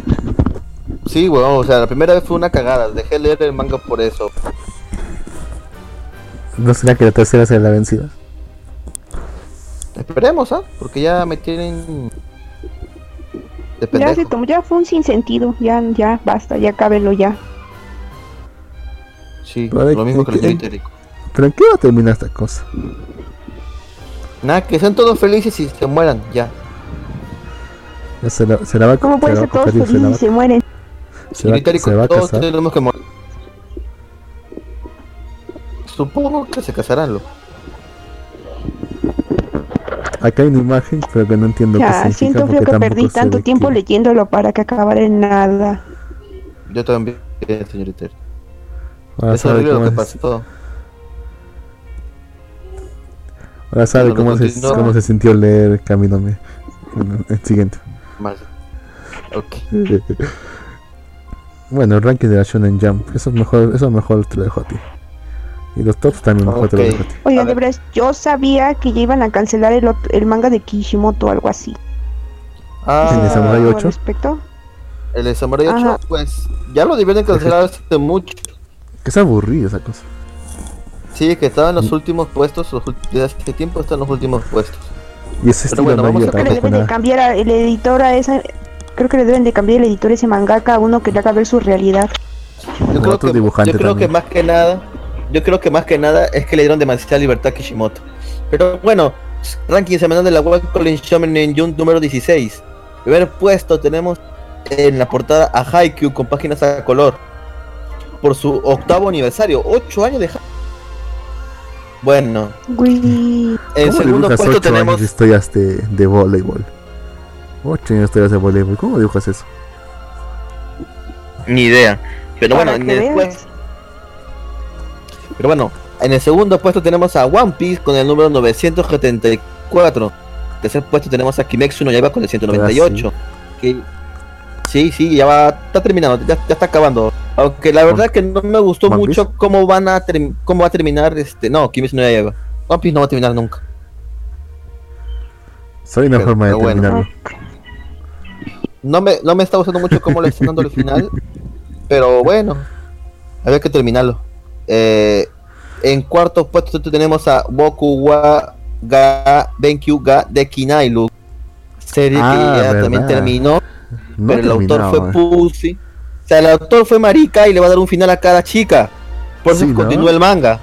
sí, güey. O sea, la primera vez fue una cagada. Dejé de leer el manga por eso. ¿No será que la tercera será la vencida? Esperemos, ¿ah? Porque ya me tienen. De Ya se tomó, ya fue un sinsentido. Ya, ya, basta, ya cábelo ya. Sí, lo mismo de que el que- señor Itérico. ¿Pero en qué va a terminar esta cosa? Nada, que sean todos felices y se mueran, ya. ¿Ya ¿Se la, se la va, a- ¿Cómo se puede la va ser todos felices y se mueren? se va- se va a todos casar? tenemos que morir. Supongo que se casarán, lo. Acá hay una imagen, pero que no entiendo qué Ya, significa siento feo porque que perdí tanto tiempo qué- leyéndolo para que acabara en nada. Yo también, señor Itérico. Ahora sabe lo cómo que es- pasó. Ahora sabe cómo se, cómo se sintió leer Camíname. Bueno, el siguiente. Mal. Ok. Bueno, el ranking de la Shonen Jump. Eso es mejor, eso mejor te lo dejo a ti. Y los tops también mejor te lo Ok. dejo a ti. A Oigan, de ver. verdad, yo sabía que ya iban a cancelar el, el manga de Kishimoto o algo así. Ah, ¿En el Samurai ¿Algo al 8? respecto? el de Samurai 8, Ajá. pues ya lo debieron cancelar hace mucho. Que es aburrido esa cosa. Sí, que estaba en los Mm. últimos puestos, los desde hace tiempo está en los últimos puestos. Y ese Pero estilo bueno, no vamos a- Creo que le deben de cambiar a- el editor a esa... Creo que le deben de cambiar el editor a ese mangaka a uno que le haga ver su realidad. Yo creo, otro que, dibujante yo creo que también. más que nada, yo creo que más que nada es que le dieron demasiada libertad a Kishimoto. Pero bueno, ranking semanal de la Web Calling Shonen en June número 16. Primer puesto tenemos en la portada a Haikyuu con páginas a color. Por su octavo aniversario, 8 años de Haikyuu. Bueno, en ¿Cómo segundo dibujas puesto 8 tenemos años de historias de, de voleibol? 8 años de historias de voleibol. ¿Cómo dibujas eso? ni idea. Pero bueno, el, veas. Pero bueno, en el segundo puesto tenemos a One Piece con el número 974. Tercer puesto tenemos a Kimetsu no Yaiba con el 198. Que sí, sí, ya va, está terminando, ya, ya está acabando. Aunque la verdad que no me gustó mucho Piece? cómo van a cómo va a terminar este, no, Kimetsu no Yaiba. One Piece no va a terminar nunca. Soy una Pero- forma de bueno. terminarlo. No me, no me está gustando mucho cómo le están dando el final. Pero bueno, había que terminarlo. Eh, en cuarto puesto tenemos a Boku wa ga Benkyu ga de Kinailu. Serie Ah, que ya verdad. también terminó, No pero el autor fue eh. Pussy. O sea, el autor fue marica y le va a dar un final a cada chica. Por eso Sí, ¿no? continúa el manga.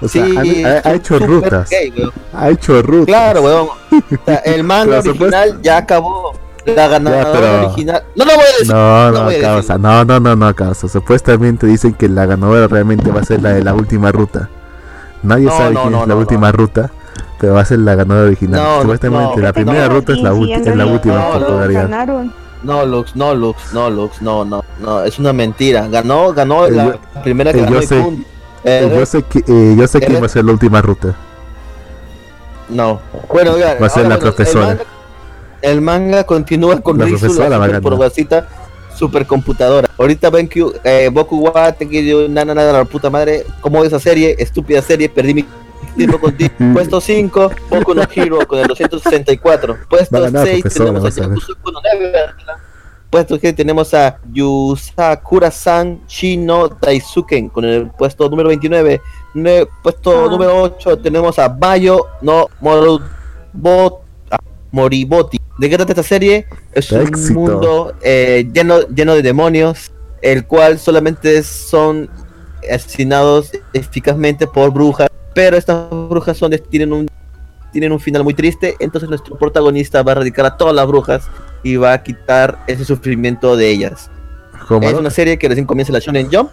O sea, Sí, ha, ha- ha hecho rutas. gay. Ha hecho rutas. Claro, weón. O sea, el manga original ya acabó. La ganadora pero- original. No lo voy a decir. No, no no, voy a causa, decir. no, no, no, no, causa. Supuestamente dicen que la ganadora realmente va a ser la de la última ruta. Nadie No, sabe no, quién no, es la no, última ruta, pero va a ser la ganadora original. No, Supuestamente no, la primera no. ruta es la, es la última no, no, popularidad. No, Lux, no, Lux, no, Lux, no, no, no. Es una mentira. Ganó, ganó Eh, la primera eh, que ganó yo sé- punto. Eh, Eh, yo sé que eh, yo sé va a ser la última ruta. No. Bueno, oigan, Va a ser ahora, la bueno, profesora. El manga, continúa con La Rizu, profesora va a la superpoderosita supercomputadora. Ahorita ven que eh, Boku wa Tenki nada nada la puta madre. ¿Cómo esa serie? Estúpida serie, perdí mi tiempo contigo. Puesto 5, Boku no Hero con el 264. Va a Puesto ganar, 6 profesora, tenemos a. Yakusoku no. Puesto que tenemos a Yusakura-san Shino Daisuken con el puesto número 29. Ne- puesto Ah. número 8 tenemos a Bayo no Moribot- ah, Moriboti. ¿De qué trata esta serie? Es un Éxito. mundo eh, lleno, lleno de demonios, el cual solamente son asesinados eficazmente por brujas, pero estas brujas son tienen un tienen un final muy triste, entonces nuestro protagonista va a erradicar a todas las brujas y va a quitar ese sufrimiento de ellas. ¿Cómo Es una serie que recién comienza la Shonen Jump.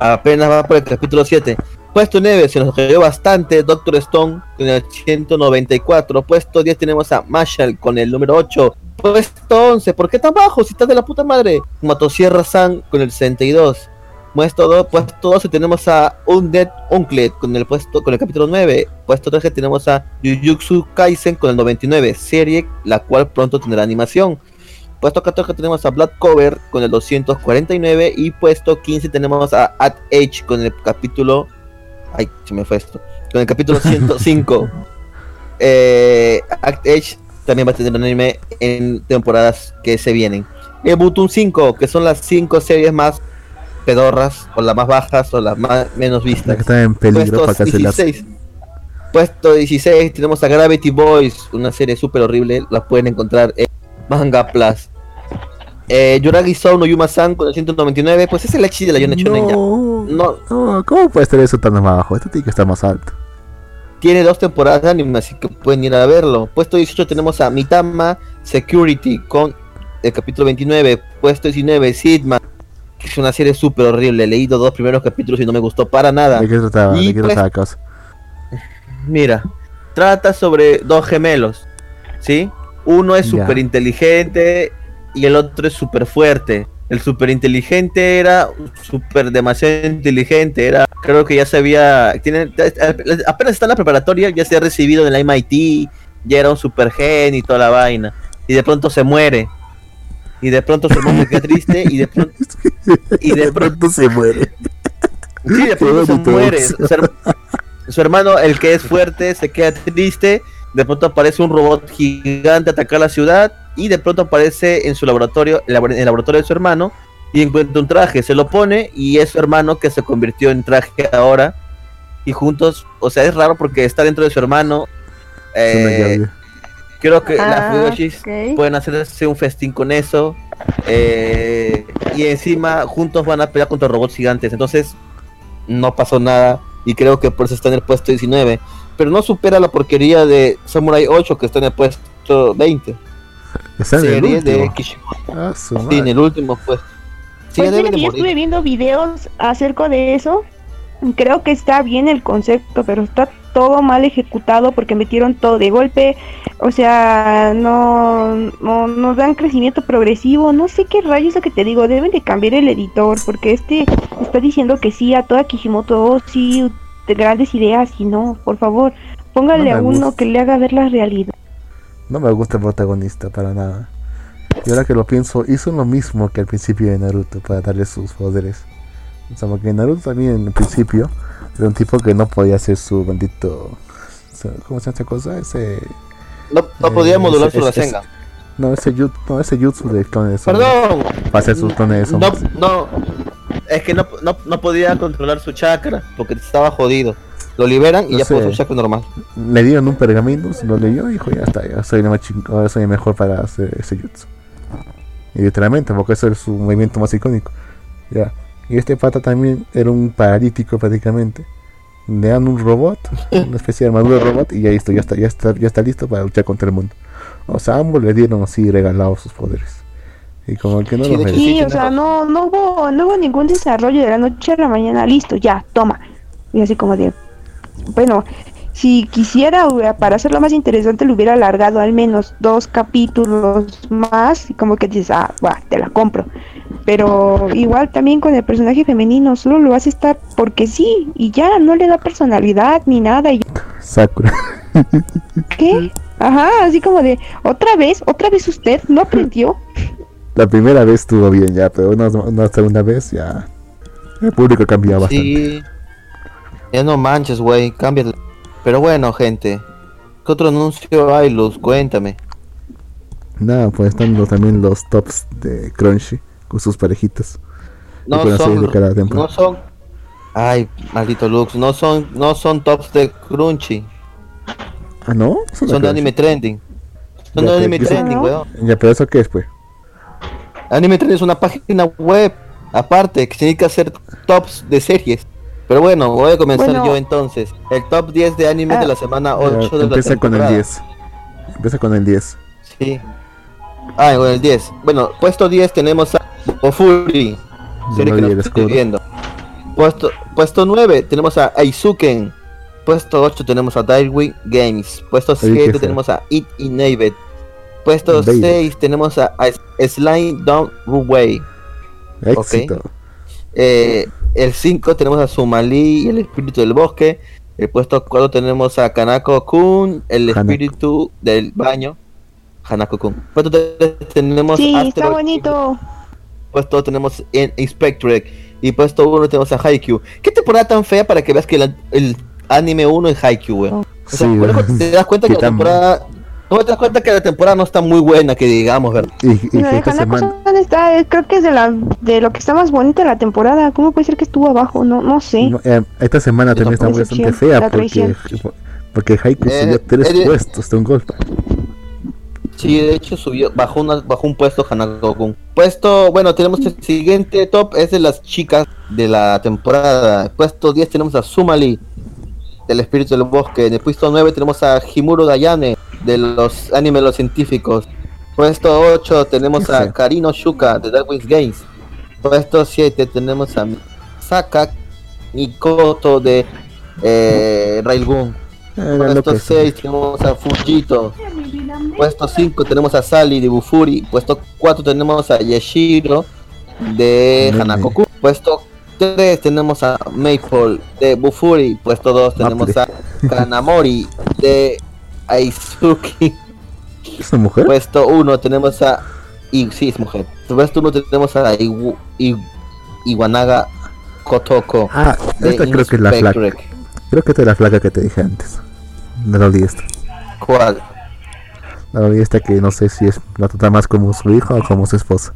Apenas va por el capítulo 7. Puesto 9 se nos cayó bastante. Doctor Stone con el 194. Puesto 10 tenemos a Marshall con el número 8. Puesto 11. ¿Por qué tan bajo? Si estás de la puta madre. Motosierra San con el 62. Puesto 2, puesto 12 tenemos a Undead Uncle con el puesto con el capítulo 9. Puesto 13 tenemos a Jujutsu Kaisen con el 99, serie la cual pronto tendrá animación. Puesto 14 tenemos a Black Cover con el 249 y puesto 15 tenemos a At Age con el capítulo ay, se me fue esto. Con el capítulo 105. eh, Act Age también va a tener anime en temporadas que se vienen. El Butun 5, que son las 5 series más pedorras o las más bajas o las más menos vistas. está en peligro para Puesto cancelarse. 16. Puesto 16 tenemos a Gravity Boys, una serie súper horrible, la pueden encontrar en Manga Plus. Eh, Yuragi Sou no Yuma-san con el 199, pues es el Echi de la Yone Shonen. No, No, no, ¿cómo puede estar eso tan abajo? Esto tiene que estar más alto. tiene dos temporadas de anime, así que pueden ir a verlo. Puesto 18 tenemos a Mitama Security con el capítulo 29. Puesto 19, Sidman, que es una serie súper horrible. He leído dos primeros capítulos y no me gustó para nada. ¿De qué trataba? Y ¿De qué pues- trataba? Mira, trata sobre dos gemelos, ¿sí? Uno es súper inteligente y el otro es súper fuerte. El súper inteligente era súper demasiado inteligente, era, creo que ya se había, tiene, apenas está en la preparatoria, ya se ha recibido en la MIT, ya era un super gen y toda la vaina. Y de pronto se muere. Y de pronto su hermano se queda triste y de pronto, y de pronto se muere. Sí, de pronto se muere. Su hermano, el que es fuerte, se queda triste. De pronto aparece un robot gigante a atacar la ciudad. Y de pronto aparece en su laboratorio, en el laboratorio de su hermano. Y encuentra un traje, se lo pone. Y es su hermano que se convirtió en traje ahora. Y juntos, o sea, es raro porque está dentro de su hermano. Eh, creo que las Ah, Fuyoshis pueden hacerse un festín con eso. eh, y encima juntos van a pelear contra robots gigantes. Entonces no pasó nada. Y creo que por eso está en el puesto 19. Pero no supera la porquería de Samurai 8 que está en el puesto 20. Está en el Serie de último. Kishimoto. Ah, su Sí, en el último puesto. Sí, Pues mira de que yo estuve viendo videos acerca de eso. Creo que está bien el concepto, pero está todo mal ejecutado porque metieron todo de golpe. O sea, no, no nos dan crecimiento progresivo. No sé qué rayos es lo que te digo. Deben de cambiar el editor porque este está diciendo que sí a toda Kishimoto, oh, sí, de grandes ideas y no, por favor, póngale No a uno gusta. que le haga ver la realidad. No me gusta el protagonista para nada. Y ahora que lo pienso, hizo lo mismo que al principio de Naruto para darle sus poderes. O sea, porque Naruto también en el principio era un tipo que no podía hacer su bendito. ¿Cómo se llama esa cosa? Ese. No, no podía eh, modular ese- su Rasengan. No, ese jutsu, no, ese jutsu de clones de sombras. Perdón. Para hacer sus clones de No, no. Es que no, no, no podía controlar su chakra porque estaba jodido. Lo liberan y No ya puede sé. su chakra normal. Le dieron un pergamino, se lo leyó y dijo: Ya está, ya soy el, más ching- ahora soy el mejor para hacer ese jutsu. Y literalmente, porque ese es su movimiento más icónico. Ya. Y este pata también era un paralítico prácticamente. Le dan un robot, una especie de armadura de robot, y ya listo, ya está, ya está, ya está listo para luchar contra el mundo. O sea, ambos le dieron así regalados sus poderes. Y como que no Sí, los. Sí, o sea, no, no hubo, no hubo ningún desarrollo de la noche a la mañana, listo, ya, toma. Y así como de, bueno, si quisiera hubiera- para hacerlo más interesante le hubiera alargado al menos dos capítulos más, y como que dices, ah, va, te la compro. Pero igual también con el personaje femenino, solo lo hace estar porque sí, y ya, no le da personalidad ni nada, y Sakura. ¿qué? Ajá, así como de, otra vez, otra vez usted, ¿no aprendió? La primera vez estuvo bien ya, pero una, una segunda vez ya. El público cambió bastante. Sí. Ya no manches, güey, cámbiate. Pero bueno, gente. ¿Qué otro anuncio hay, Luz? Cuéntame. Nada, pues están los- también los tops de Crunchy con sus parejitas. No son, de cada temporada. no son. Ay, maldito Lux, no son, no son tops de Crunchy, Ah, ¿no? Son, son de. Anime Trending. Son Ya, de pero Anime. Trending, ¿No? weón. Ya, pero eso qué es, pues. Anime Trending es una página web, aparte, que se dedica a hacer tops de series. Pero bueno, voy a comenzar Bueno. yo entonces. El top 10 de anime Ah. de la semana Ya, 8 de la empieza con el temporada. 10. Empieza con el 10. Sí. Ah, bueno, el 10. Bueno, puesto 10 tenemos a Ofuri. Serie no que estoy viendo. Puesto, puesto 9 tenemos a Aizuken. Puesto 8 tenemos a Darwin Games. Puesto Oye, qué 7 feo. tenemos a It Inhabited. Puesto Inhabited. 6 tenemos a, a Slime Down Ruway. Éxito. Eh, el 5 tenemos a Sumali y el espíritu del bosque. El puesto 4 tenemos a Kanako Kun, el Hanako. espíritu del baño. Hanako Kun. Puesto 3 tenemos Sí, está bonito. Puesto 2 tenemos en Inspectorate. Y puesto 1 tenemos a Haikyuu. ¿Qué temporada tan fea para que veas que el, el anime 1 es Haikyuu, weón? O sea, Sí, luego weón. te das cuenta que la temporada. No te das cuenta que la temporada no está muy buena, que digamos, ¿verdad? Y, y de esta semana. ¿dónde está? Eh, Creo que es de la de lo que está más bonita de la temporada. ¿Cómo puede ser que estuvo abajo? No, no sé. no, eh, esta semana también está bastante fea porque, porque Haiku Eh, subió tres eh, puestos de un golpe. Sí, de hecho subió, bajó, una, bajó un puesto Hanako-kun. Puesto, bueno, tenemos el siguiente top, es de las chicas de la temporada. Puesto 10 tenemos a Sumali, del espíritu del bosque. En el puesto 9 tenemos a Himuro Dayane, de los animes los científicos. Puesto 8 tenemos a. Karino Shuka, de Dark Wings Games. Puesto 7 tenemos a Saka Mikoto, de eh, Railgun. Puesto loco. 6 tenemos a Fujito. Puesto 5 tenemos a Sally de Bufuri. Puesto 4 tenemos a Yashiro de. Hanakoku. Puesto 3 tenemos a Maple de Bufuri. Puesto 2 tenemos a Kanamori de Aizuki. ¿Es una mujer? Puesto 1 tenemos a. Y, sí, es mujer. Puesto 1 tenemos a Iwu- I- Iwanaga Kotoko. ah, esta creo que es la flaca. Creo que esta es la flaca que te dije antes. No la olvidé esta. ¿Cuál? La olvidé esta que no sé si es la trata más como su hija o como su esposa.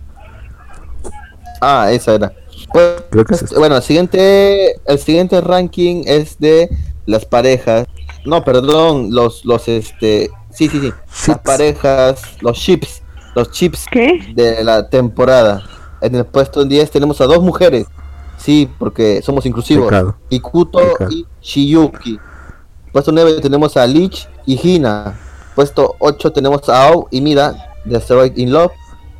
Ah, esa era. Pues, Creo que es esta. Bueno, el siguiente, el siguiente ranking es de las parejas. No, perdón, los, los, este, sí, sí, sí, las parejas, los chips, los chips ¿Qué? de la temporada. En el puesto 10 tenemos a dos mujeres. Sí, porque somos inclusivos. Pecado. Ikuto Pecado. y Shiyuki. Puesto 9 tenemos a Lich y Hina. Puesto 8 tenemos a Ao y Mida de Asteroid in Love.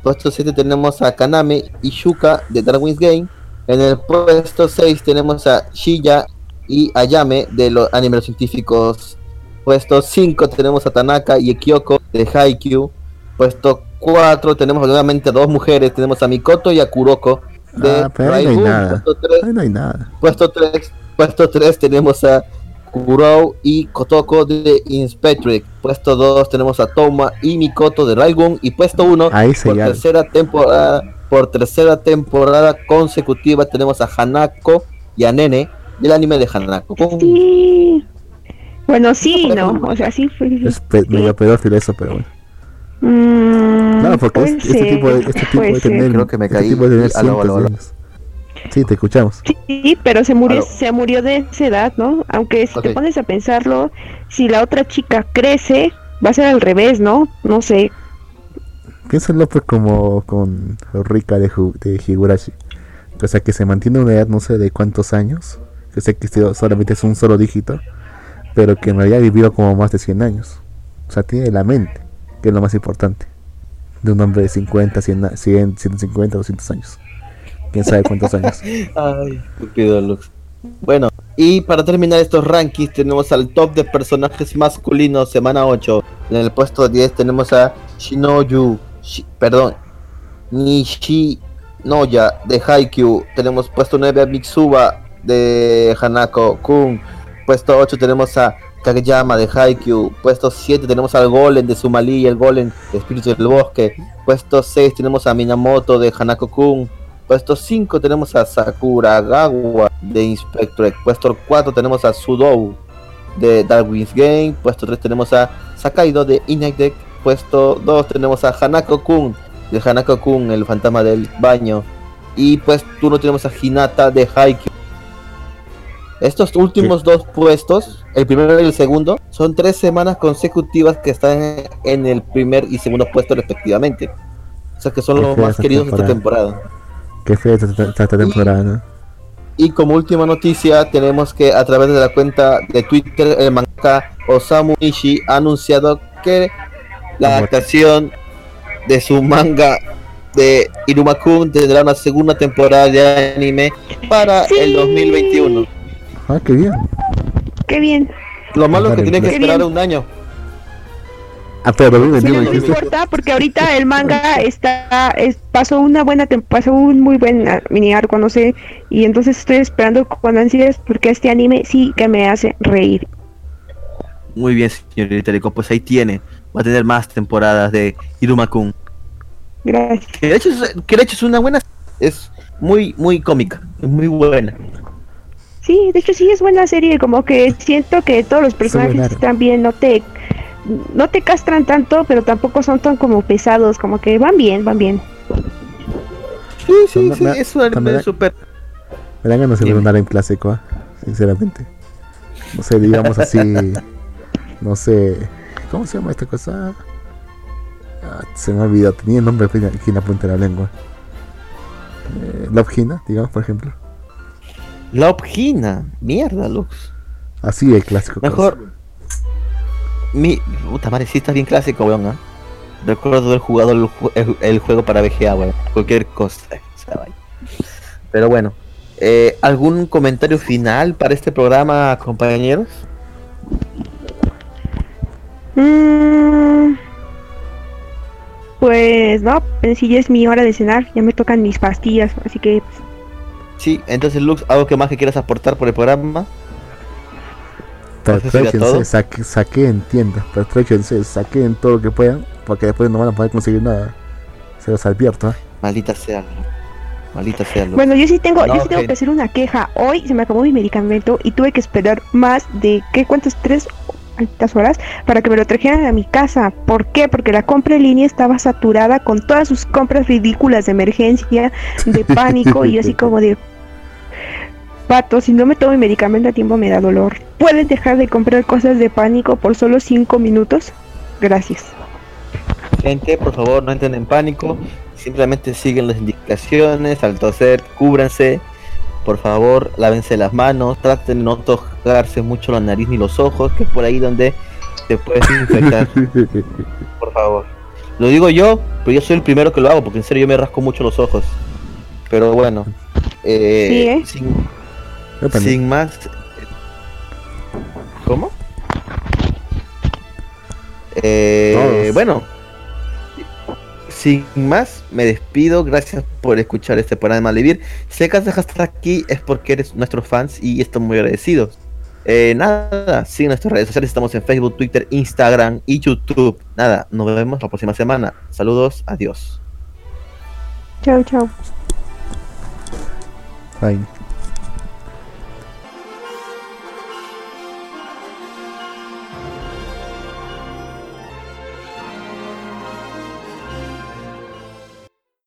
Puesto 7 tenemos a Kaname y Shuka de Darwin's Game. En el puesto 6 tenemos a Shiya y Ayame de los animes científicos. Puesto 5 tenemos a Tanaka y Kyoko de Haikyuu. Puesto 4 tenemos nuevamente a dos mujeres. Tenemos a Mikoto y a Kuroko de Ah, pero ahí no hay Railgun. nada. Puesto 3 Ahí no hay nada. Puesto 3, puesto 3 tenemos a Kurou y Kotoko de Inspectorate. Puesto 2 tenemos a Toma y Mikoto de Raigun. Y puesto 1 Ahí se por ya. tercera temporada, por tercera temporada consecutiva tenemos a Hanako y a Nene del anime de Hanako. Sí. Bueno, sí, no. O sea, sí fue. Es pe- medio pedófilo eso, pero bueno. Mm, No, porque es- este tipo de, este tipo de tener, Creo que me este caí. tipo de tener Aló. Sí, te escuchamos. Sí, pero se murió, Aló. se murió de esa edad, ¿no? Aunque si te pones a pensarlo, si la otra chica crece, va a ser al revés, ¿no? No sé. Piénsalo pues como con Rika de, de Higurashi. O sea, que se mantiene una edad no sé de cuántos años. Que sé que sí- solamente es un solo dígito. Pero que en realidad ha vivido como más de 100 años. O sea, tiene la mente. que es lo más importante. De un hombre de 50, 100, 100 150, 200 años. Quién sabe cuántos años. Ay, estúpido Lux. Bueno, y para terminar estos rankings tenemos al top de personajes masculinos semana 8. En el puesto 10 tenemos a Shinoyu, Shi- perdón, Nishinoya de Haikyuu. Tenemos puesto 9 a Mitsuba de Hanako Kun. Puesto 8 tenemos a Kageyama de Haikyuu. Puesto 7 tenemos al Golem de Sumali, el Golem de Espíritu del Bosque. Puesto 6 tenemos a Minamoto de Hanako Kun. Puesto 5 tenemos a Sakuragawa de Inspector. Puesto 4 tenemos a Sudou de Darwin's Game. Puesto 3 tenemos a Sakaido de Inagdeck. Puesto 2 tenemos a Hanako Kun de Hanako Kun, el fantasma del baño. Y puesto 1 tenemos a Hinata de Haikyuu. Estos últimos dos puestos, el primero y el segundo, son tres semanas consecutivas que están en el primer y segundo puesto respectivamente. O sea que son los más queridos de esta temporada. Qué fea esta, esta- esta temporada, ¿no? Y como última noticia, tenemos que a través de la cuenta de Twitter, el mangaka Osamu Ishii ha anunciado que la adaptación de su manga de Irumakun tendrá una segunda temporada de anime para Sí. el 2021. Ah, qué bien. Qué bien. Lo malo es que tiene que esperar bien. un año. Ah, pero Pero 2021 no dijiste. importa porque ahorita el manga está es, pasó una buena pasó un muy buen ah, mini arco no sé y entonces estoy esperando con ansias porque este anime sí que me hace reír Muy bien, señorita Rico, pues ahí tiene. Va a tener más temporadas de Irumakun. gracias Que de hecho es, que de hecho es una buena. Es muy, muy cómica. Es muy buena. Sí de hecho sí es buena serie como que siento que todos los personajes bien no te no te castran tanto pero tampoco son tan como pesados como que van bien van bien Sí, sí, También sí. me- Es un anime también- súper. Me dan ganas de ver un anime clásico, ah, sinceramente. No sé, digamos así. no sé. ¿Cómo se llama esta cosa? Ah, se me ha olvidado. Tenía el nombre aquí en la punta de la lengua. Eh, Love Hina, digamos, por ejemplo. La. Mierda, Lux. Así el clásico. Mejor. Mi. Puta madre, sí está bien clásico, weón. ¿ah? Recuerdo haber jugado el, ju- el- el juego para VGA, weón. Cualquier cosa. Pero bueno. eh, ¿Algún comentario final para este programa, compañeros? Mm, pues no pues sí ya es mi hora de cenar ya me tocan mis pastillas así que pues, Sí, entonces Lux, ¿algo que más que quieras aportar por el programa? Todo? saque- saquen tiendas, pertréchense, saquen todo lo que puedan, porque después no van a poder conseguir nada. Se los advierto, ¿eh? Maldita sea. Maldita sea, Lux. Bueno, yo sí tengo, No, yo sí tengo que hacer una queja. Hoy se me acabó mi medicamento y tuve que esperar más de ¿qué cuántas tres altas horas para que me lo trajeran a mi casa. ¿Por qué? Porque la compra en línea estaba saturada con todas sus compras ridículas de emergencia, de pánico y yo así como de Pato, si no me tomo mi medicamento a tiempo me da dolor. ¿Puedes dejar de comprar cosas de pánico por solo cinco minutos? Gracias. Gente, por favor, no entren en pánico. Simplemente siguen las indicaciones. Al toser, cúbranse. Por favor, lávense las manos. Traten de no tocarse mucho la nariz ni los ojos, que es por ahí donde te puedes infectar. por favor. Lo digo yo, pero yo soy el primero que lo hago, porque en serio yo me rasco mucho los ojos. Pero bueno, eh, Sí, ¿eh? sin, sin más. ¿Cómo? Eh, bueno, sin más, me despido. Gracias por escuchar este programa de Vivir. Si que has dejado hasta aquí es porque eres nuestros fans y estamos muy agradecidos. Eh, nada, sigue nuestras redes sociales. Estamos en Facebook, Twitter, Instagram y YouTube. Nada, nos vemos la próxima semana. Saludos, adiós. Chao, chao. Fine.